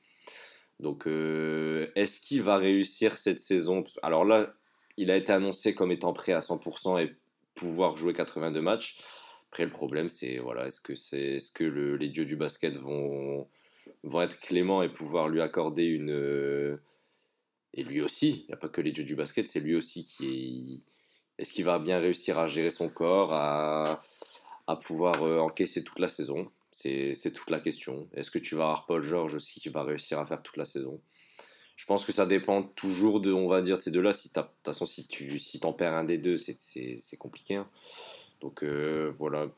Donc, euh, est-ce qu'il va réussir cette saison? Alors là, il a été annoncé comme étant prêt à 100% et pouvoir jouer 82 matchs. Après, le problème, c'est voilà, est-ce que, c'est, est-ce que les dieux du basket vont, vont être cléments et pouvoir lui accorder une. Et lui aussi, il n'y a pas que les dieux du basket, c'est lui aussi qui est. Est-ce qu'il va bien réussir à gérer son corps, à, à pouvoir euh, encaisser toute la saison? C'est toute la question. Est-ce que tu vas avoir Paul George aussi qui va réussir à faire toute la saison? Je pense que ça dépend toujours de, on va dire, de ces deux-là. Si de toute façon, si tu si en perds un des deux, c'est compliqué. Hein. Donc euh, voilà.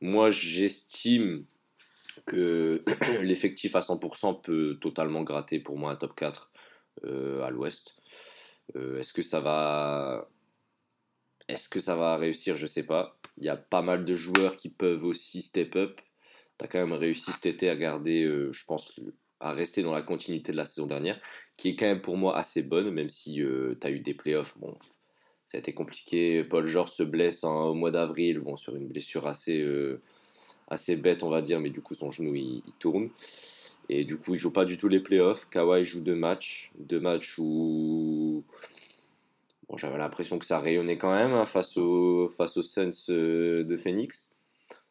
Moi, j'estime que [clears throat] l'effectif à 100% peut totalement gratter pour moi un top 4 euh, à l'ouest. Est-ce que ça va est-ce que ça va réussir? Je sais pas. Il y a pas mal de joueurs qui peuvent aussi step up. Tu as quand même réussi cet été à garder, euh, je pense, à rester dans la continuité de la saison dernière, qui est quand même pour moi assez bonne, même si euh, tu as eu des playoffs. Bon, ça a été compliqué. Paul George se blesse au mois d'avril, bon, sur une blessure assez, euh, assez bête, on va dire, mais du coup, son genou il, tourne. Et du coup, il joue pas du tout les playoffs. Kawhi joue deux matchs. Deux matchs où j'avais l'impression que ça rayonnait quand même hein, face, aux, face aux Suns euh, de Phoenix.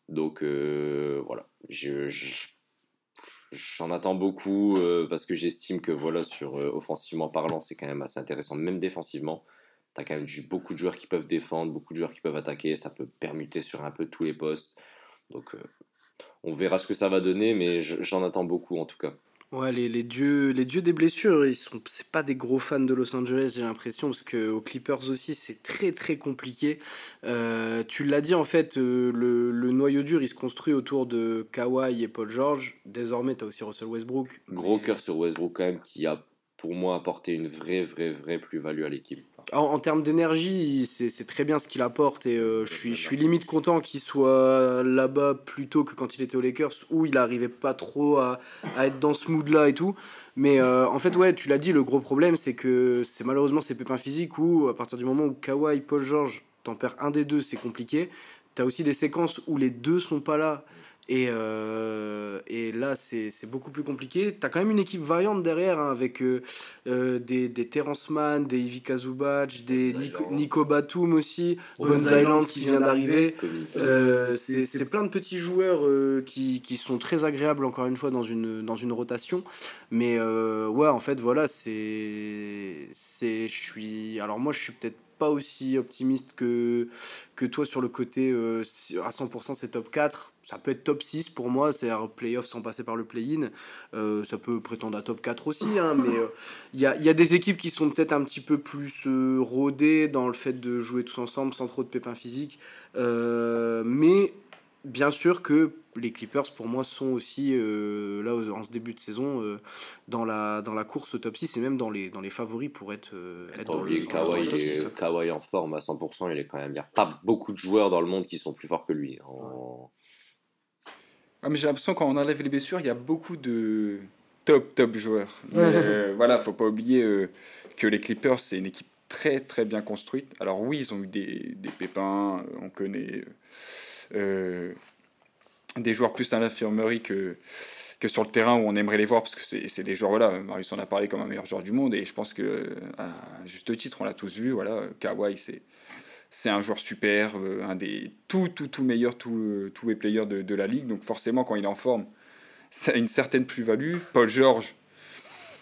Donc euh, voilà, je, j'en attends beaucoup euh, parce que j'estime que voilà, sur offensivement parlant, c'est quand même assez intéressant, même défensivement. Tu as quand même beaucoup de joueurs qui peuvent défendre, beaucoup de joueurs qui peuvent attaquer, ça peut permuter sur un peu tous les postes. Donc on verra ce que ça va donner, mais j'en attends beaucoup en tout cas. Ouais, les, les, dieux, les dieux des blessures, ils sont, c'est pas des gros fans de Los Angeles, j'ai l'impression, parce que aux Clippers aussi, c'est très très compliqué. Euh, tu l'as dit en fait, euh, le, le, noyau dur, il se construit autour de Kawhi et Paul George. Désormais, tu as aussi Russell Westbrook. Gros cœur sur Westbrook quand même, qui a pour moi apporté une vraie vraie vraie plus-value à l'équipe. En, termes d'énergie, c'est très bien ce qu'il apporte et euh, je, suis, je suis limite content qu'il soit là-bas plutôt que quand il était aux Lakers où il n'arrivait pas trop à, à, être dans ce mood-là et tout. Mais euh, en fait, ouais, tu l'as dit, le gros problème c'est que c'est malheureusement ces pépins physiques où à partir du moment où Kawhi, Paul George, t'en perds un des deux, c'est compliqué. T'as aussi des séquences où les deux sont pas là et, euh, et là, c'est beaucoup plus compliqué. Tu as quand même une équipe variante derrière, hein, avec euh, euh, des, des Terrence Mann, des Ivica Zubac, des Nico, Batum aussi, Bones Island qui vient d'arriver. c'est plein de petits joueurs qui, qui, sont très agréables, encore une fois, dans une, dans une rotation. Mais ouais, en fait, voilà, c'est. Je suis. Alors, moi, je suis peut-être pas aussi optimiste que, que toi sur le côté euh, à 100% c'est top 4. Ça peut être top 6 pour moi, c'est-à-dire playoff sans passer par le play-in. Euh, ça peut prétendre à top 4 aussi, hein, [laughs] mais il euh, y, a, y, a, des équipes qui sont peut-être un petit peu plus rodées dans le fait de jouer tous ensemble sans trop de pépins physiques. mais bien sûr que les Clippers, pour moi, sont aussi, euh, là, en ce début de saison, euh, dans, la, dans la course au top 6 et même dans les, dans les favoris pour être, euh, être dans le, Kawhi, en forme à 100%, il est quand même. Il n'y a pas beaucoup de joueurs dans le monde qui sont plus forts que lui. Ah, mais j'ai l'impression quand on enlève les blessures, il y a beaucoup de top, top joueurs. Mais, voilà, faut pas oublier que les Clippers, c'est une équipe très, très bien construite. Alors, oui, ils ont eu des, des pépins, on connaît. Euh, des joueurs plus à l'infirmerie que, que sur le terrain où on aimerait les voir, parce que c'est des joueurs, voilà, Marius en a parlé comme un meilleur joueur du monde, et je pense que, à juste titre, on l'a tous vu, voilà, Kawhi, c'est c'est un joueur super, euh, un des tout, tout, tout meilleurs, tous les players de, de, la ligue. Donc forcément, quand il est en forme, ça a une certaine plus-value. Paul George,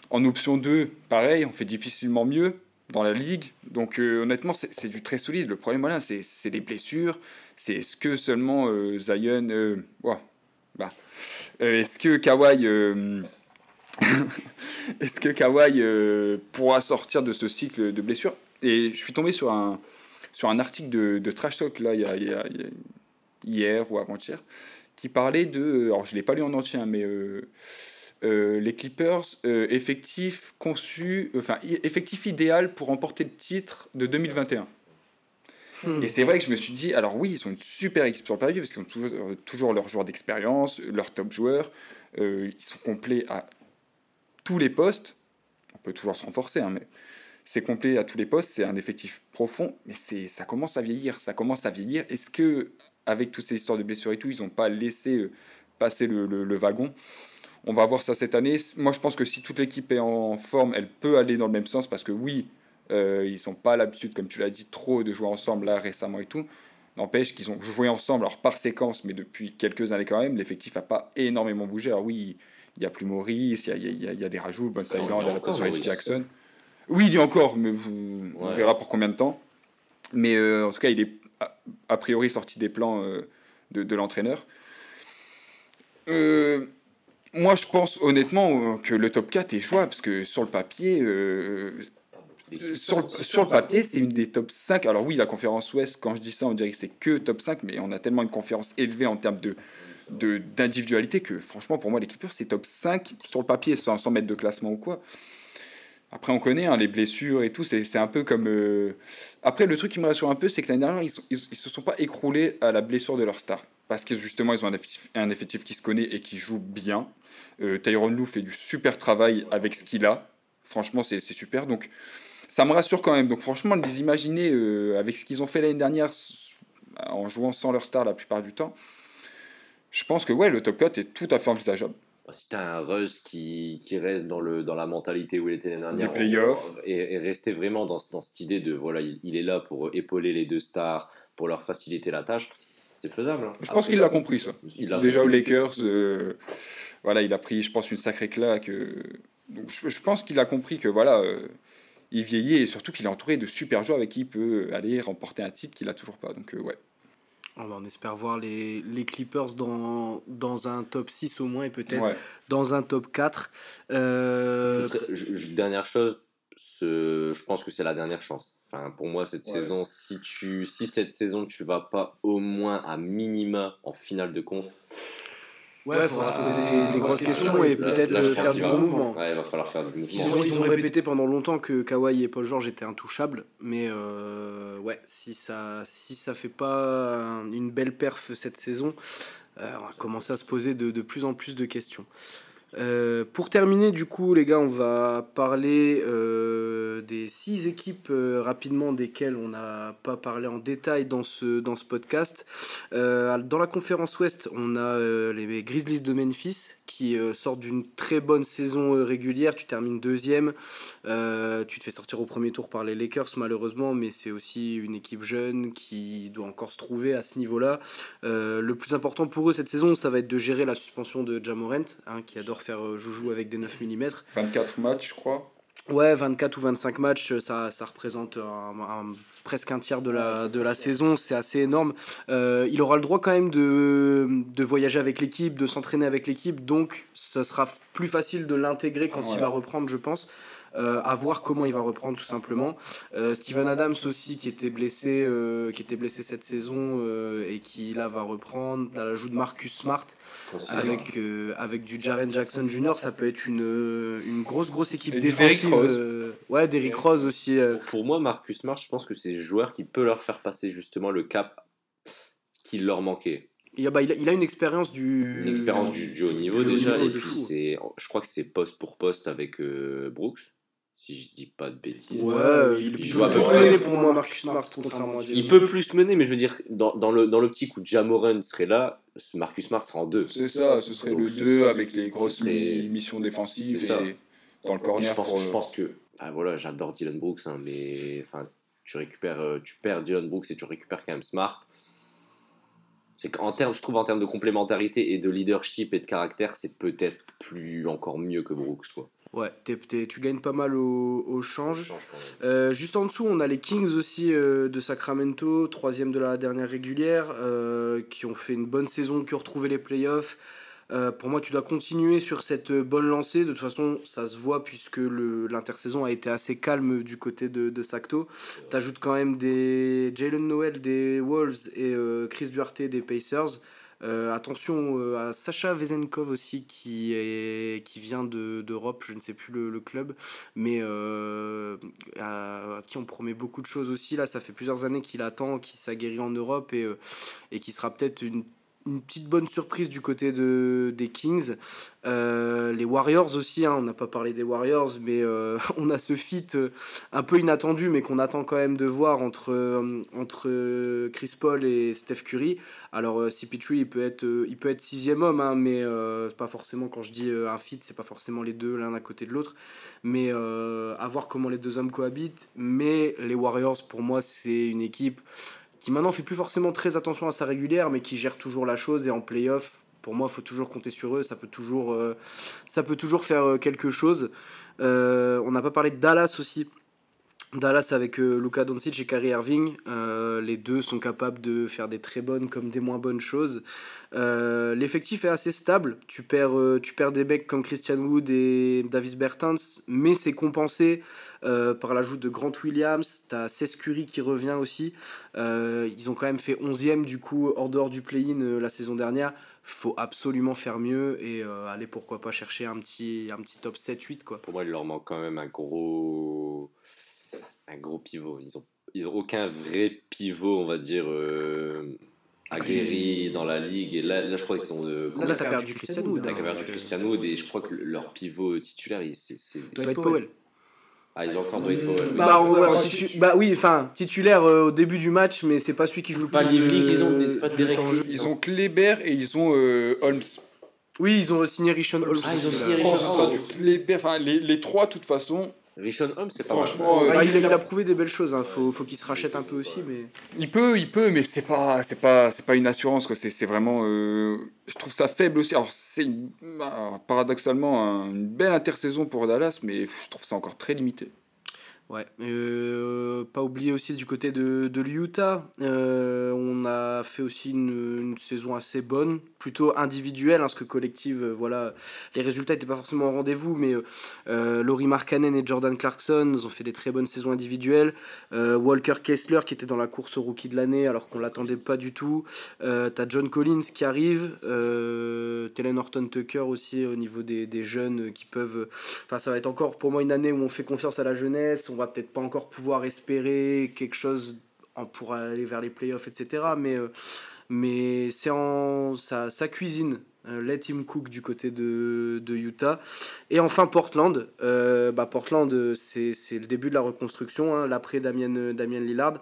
en option 2, pareil, on fait difficilement mieux dans la ligue. Donc euh, honnêtement, c'est du très solide. Le problème, voilà, c'est des blessures. C'est est-ce que seulement euh, Zion... Euh, bah, est-ce que Kawhi... [laughs] est-ce que Kawhi pourra sortir de ce cycle de blessures? Et je suis tombé sur un, article de, Trash Talk, là, hier ou avant-hier, qui parlait de... Alors, je ne l'ai pas lu en entier, hein, mais euh, les Clippers euh, effectif conçu, enfin effectif idéal pour remporter le titre de 2021. Et c'est vrai que je me suis dit, alors oui, ils sont une super équipe sur le papier, parce qu'ils ont toujours, euh, toujours leurs joueurs d'expérience, leurs top joueurs, euh, ils sont complets à tous les postes. On peut toujours se renforcer, hein, mais c'est complet à tous les postes, c'est un effectif profond, mais c'est ça commence à vieillir, ça commence à vieillir. Est-ce que avec toutes ces histoires de blessures et tout, ils n'ont pas laissé euh, passer le wagon? On va voir ça cette année. Moi, je pense que si toute l'équipe est en forme, elle peut aller dans le même sens, parce que oui, euh, ils n'ont pas l'habitude, comme tu l'as dit, trop de jouer ensemble là récemment et tout. N'empêche qu'ils ont joué ensemble, alors par séquence, mais depuis quelques années quand même, l'effectif n'a pas énormément bougé. Alors oui, il y a plus Maurice, il y a, il y il y a des rajouts, Bones Ouais, il y a Island, à la place de. Jackson. Oui, il y a encore, mais vous- on verra pour combien de temps. Mais euh, en tout cas, il est a, a priori sorti des plans euh, de, de l'entraîneur. Euh, moi, je pense honnêtement que le top 4 est jouable, parce que sur le papier, sur, le, sur le papier, c'est une des top 5. Alors oui, la conférence Ouest, quand je dis ça, on dirait que c'est que top 5, mais on a tellement une conférence élevée en termes de d'individualité que franchement, pour moi, les Clippers, c'est top 5 sur le papier, sans, sans mettre de classement ou quoi. Après, on connaît hein, les blessures et tout, c'est un peu comme... euh, Après, le truc qui me rassure un peu, c'est que l'année dernière, ils, sont- ils, ils se sont pas écroulés à la blessure de leur star. Parce que justement, ils ont un effectif, un effectif qui se connaît et qui joue bien. Euh, Tyronn Lue fait du super travail avec ce qu'il a. Franchement, c'est c'est super. Donc, ça me rassure quand même. Donc, franchement, de les imaginer euh, avec ce qu'ils ont fait l'année dernière, en jouant sans leur star la plupart du temps, je pense que ouais, le top 4 est tout à fait envisageable. Bah, Si t'as un Russ qui, qui reste dans, le, dans la mentalité où il était l'année dernière, playoffs. et, et rester vraiment dans, dans cette idée de voilà, il, il est là pour épauler les deux stars, pour leur faciliter la tâche, c'est faisable. hein. Je pense qu'il l'a compris, ça. Il Déjà aux compris. Lakers, euh, voilà, il a pris, je pense, une sacrée claque. euh, donc je, je pense qu'il a compris que voilà, euh, il vieillit et surtout qu'il est entouré de super joueurs avec qui il peut aller remporter un titre qu'il a toujours pas. Donc euh, ouais. Ah bah, on espère voir les, les Clippers dans, dans un top 6 au moins et peut-être ouais. dans un top 4. Euh, je- je- dernière chose, ce- je pense que c'est la dernière chance. Enfin, pour moi, cette Ouais. saison, si, tu, si cette saison, tu vas pas au moins à minima en finale de conf, ouais, il faudra se poser des, des grosses questions et peut-être faire du bon mouvement. Ouais, il va falloir faire du Ils mouvement. ont, ils ont répété pendant longtemps que Kawhi et Paul George étaient intouchables, mais euh, ouais, si ça, si ça fait pas un- une belle perf cette saison, euh, on va commencer à se poser de, de plus en plus de questions. Euh, pour terminer, du coup, les gars, on va parler euh, des six équipes euh, rapidement desquelles on n'a pas parlé en détail dans ce, dans ce podcast. Dans la conférence Ouest, on a les Grizzlies de Memphis qui euh, sortent d'une très bonne saison euh, régulière. Tu termines deuxième. Euh, tu te fais sortir au premier tour par les Lakers, malheureusement, mais c'est aussi une équipe jeune qui doit encore se trouver à ce niveau-là. Euh, le plus important pour eux cette saison, ça va être de gérer la suspension de Jamorant, hein, qui adore faire joujou avec des 9 mm. 24 matchs, je crois. Ouais, 24 ou 25 matchs, ça, ça représente un- un- presque un tiers de la, de la saison, c'est assez énorme. Euh, il aura le droit quand même de, de voyager avec l'équipe, de s'entraîner avec l'équipe, donc ça sera plus facile de l'intégrer quand il Ouais. va reprendre, je pense. Euh, à voir comment il va reprendre tout simplement. Euh, Steven Adams aussi qui était blessé, euh, qui était blessé cette saison euh, et qui là va reprendre. À l'ajout de Marcus Smart avec, euh, avec du Jaren Jackson Jr., ça peut être une, une grosse grosse équipe Et défensive. Euh, ouais, Derrick Rose aussi. euh. Pour moi, Marcus Smart, je pense que c'est le joueur qui peut leur faire passer justement le cap qui leur manquait. Il, a, bah, il, a, il a une expérience du. Une expérience du, du haut niveau du haut déjà, niveau et puis c'est, je crois que c'est poste pour poste avec euh, Brooks, si je dis pas de bêtises. Ouais, il, Il joue à peut peu plus près. mener pour moi, Marcus Smart, contrairement à Il peut plus mener, mais je veux dire, dans, dans le, dans l'optique où Jamoran serait là, Marcus Smart sera en deux. C'est ça, ce serait Donc, le ce 2 serait- avec les grosses serait- missions défensives C'est ça. et dans le corner je pense, pour, je euh, pense que, enfin, voilà, j'adore Dylan Brooks, hein, mais enfin, tu récupères, euh, tu perds Dylan Brooks et tu récupères quand même Smart. C'est qu'en termes, je trouve en termes de complémentarité et de leadership et de caractère, c'est peut-être plus encore mieux que Brooks, quoi. Ouais, tu gagnes pas mal au, au change. Euh, juste en dessous, on a les Kings aussi euh, de Sacramento, troisième de la dernière régulière, euh, qui ont fait une bonne saison, qui ont retrouvé les playoffs. Pour moi, tu dois continuer sur cette bonne lancée. De toute façon, ça se voit puisque l'intersaison a été assez calme du côté de, de Sacto. Tu ajoutes quand même des Jalen Noel des Wolves et Chris Duarte des Pacers. Attention à Sacha Vezenkov aussi qui, qui vient d'Europe, je ne sais plus le, club, mais à, qui on promet beaucoup de choses aussi. Là, ça fait plusieurs années qu'il attend, qu'il s'aguerrit en Europe et, et qui sera peut-être une une petite bonne surprise du côté de, des Kings. Euh, les Warriors aussi, hein, on n'a pas parlé des Warriors, mais euh, [laughs] on a ce fit euh, un peu inattendu, mais qu'on attend quand même de voir entre, entre Chris Paul et Steph Curry. Alors CP3, il peut être, il peut être sixième homme, hein, mais pas forcément, quand je dis un fit, c'est pas forcément les deux l'un à côté de l'autre, mais à voir comment les deux hommes cohabitent. Mais les Warriors, pour moi, c'est une équipe qui maintenant fait plus forcément très attention à sa régulière, mais qui gère toujours la chose. Et en playoff, pour moi, il faut toujours compter sur eux. Ça peut toujours, euh, ça peut toujours faire euh, quelque chose. Euh, on n'a pas parlé de Dallas aussi. Dallas avec Luka Doncic et Kyrie Irving, les deux sont capables de faire des très bonnes comme des moins bonnes choses. L'effectif est assez stable. Tu perds, tu perds des mecs comme Christian Wood et Davis Bertans, mais c'est compensé euh, par l'ajout de Grant Williams, tu as Curry qui revient aussi. Euh, ils ont quand même fait 11e du coup hors dehors du play-in euh, la saison dernière. Faut absolument faire mieux et aller pourquoi pas chercher un petit, un petit top 7-8 quoi. Pour moi, il leur manque quand même un gros, un gros pivot. Ils ont, ils ont aucun vrai pivot, on va dire aguerri dans la ligue. Et là, là je crois qu'ils sont. De, là, là t'as perdu Christian Wood. T'as perdu Christian Wood et je crois que leur pivot titulaire, c'est. Dwight Powell. Ah, ils ont encore Dwight Powell. Bah, bah, oui, enfin, titulaire euh, au début du match, mais c'est pas celui qui joue le pas plus. ils ont des, pas de Ils ont Kleber et ils ont euh, Holmes. Oui, ils ont signé Richon Holmes. Ah, ils ont signé Richon Holmes. Les, les trois, de toute façon, Richon Holmes, c'est pas Franchement, euh, il, a, prouvé des belles choses. Hein. Faut, faut qu'il se rachète un peu aussi, mais. Il peut, il peut, mais c'est pas, c'est pas, c'est pas une assurance. Quoi. C'est, c'est vraiment. Euh, je trouve ça faible aussi. Alors c'est paradoxalement une belle intersaison pour Dallas, mais je trouve ça encore très limité. Ouais, euh, pas oublier aussi du côté de, de l'Utah, euh, on a fait aussi une, saison assez bonne, plutôt individuelle, hein, parce que collective, euh, voilà, les résultats n'étaient pas forcément au rendez-vous, mais Laurie Markkanen et Jordan Clarkson ont fait des très bonnes saisons individuelles. Walker Kessler qui était dans la course au rookie de l'année alors qu'on l'attendait pas du tout. T'as John Collins qui arrive, Telen Horton Tucker aussi au niveau des, des, jeunes qui peuvent. Enfin, ça va être encore pour moi une année où on fait confiance à la jeunesse. On va peut-être pas encore pouvoir espérer quelque chose pour aller vers les playoffs, etc. Mais, euh, mais c'est en sa, cuisine. Euh, let him cook du côté de, Utah. Et enfin Portland. Euh, bah Portland, c'est le début de la reconstruction, hein, l'après Damien, Damien Lillard.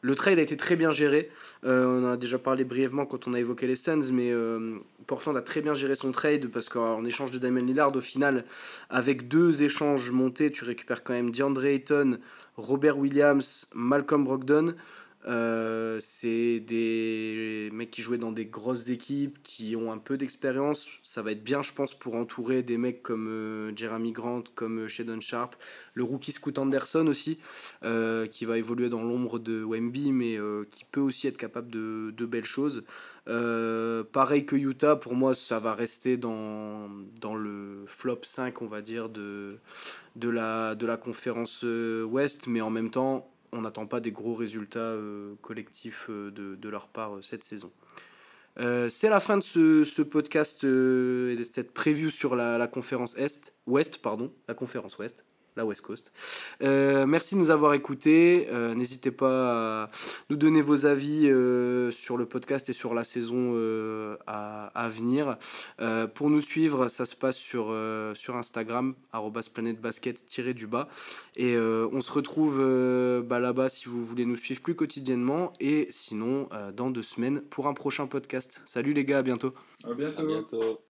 Le trade a été très bien géré. on en a déjà parlé brièvement quand on a évoqué les Suns, mais Portland a très bien géré son trade parce qu'en échange de Damien Lillard, au final, avec deux échanges montés, tu récupères quand même DeAndre Ayton, Robert Williams, Malcolm Brogdon. Euh, c'est des mecs qui jouaient dans des grosses équipes, qui ont un peu d'expérience. Ça va être bien, je pense, pour entourer des mecs comme euh, Jeremy Grant, comme euh, Shadon Sharp, le rookie Scoot Anderson aussi, qui va évoluer dans l'ombre de Wemby, mais qui peut aussi être capable de, de belles choses. pareil que Utah, pour moi, ça va rester dans, dans le flop 5, on va dire, de, de, la, de la conférence Ouest, mais en même temps, on n'attend pas des gros résultats euh, collectifs euh, de, leur part euh, cette saison. c'est la fin de ce, podcast et de cette preview sur la, conférence Est, Ouest, pardon, la conférence Ouest la West Coast. Euh, merci de nous avoir écoutés. Euh, n'hésitez pas à nous donner vos avis euh, sur le podcast et sur la saison à, venir. pour nous suivre, ça se passe sur, sur Instagram, planetbasket-du-bas. Et on se retrouve bah, là-bas si vous voulez nous suivre plus quotidiennement. Et sinon, dans deux semaines pour un prochain podcast. Salut les gars, à bientôt. À bientôt. À bientôt.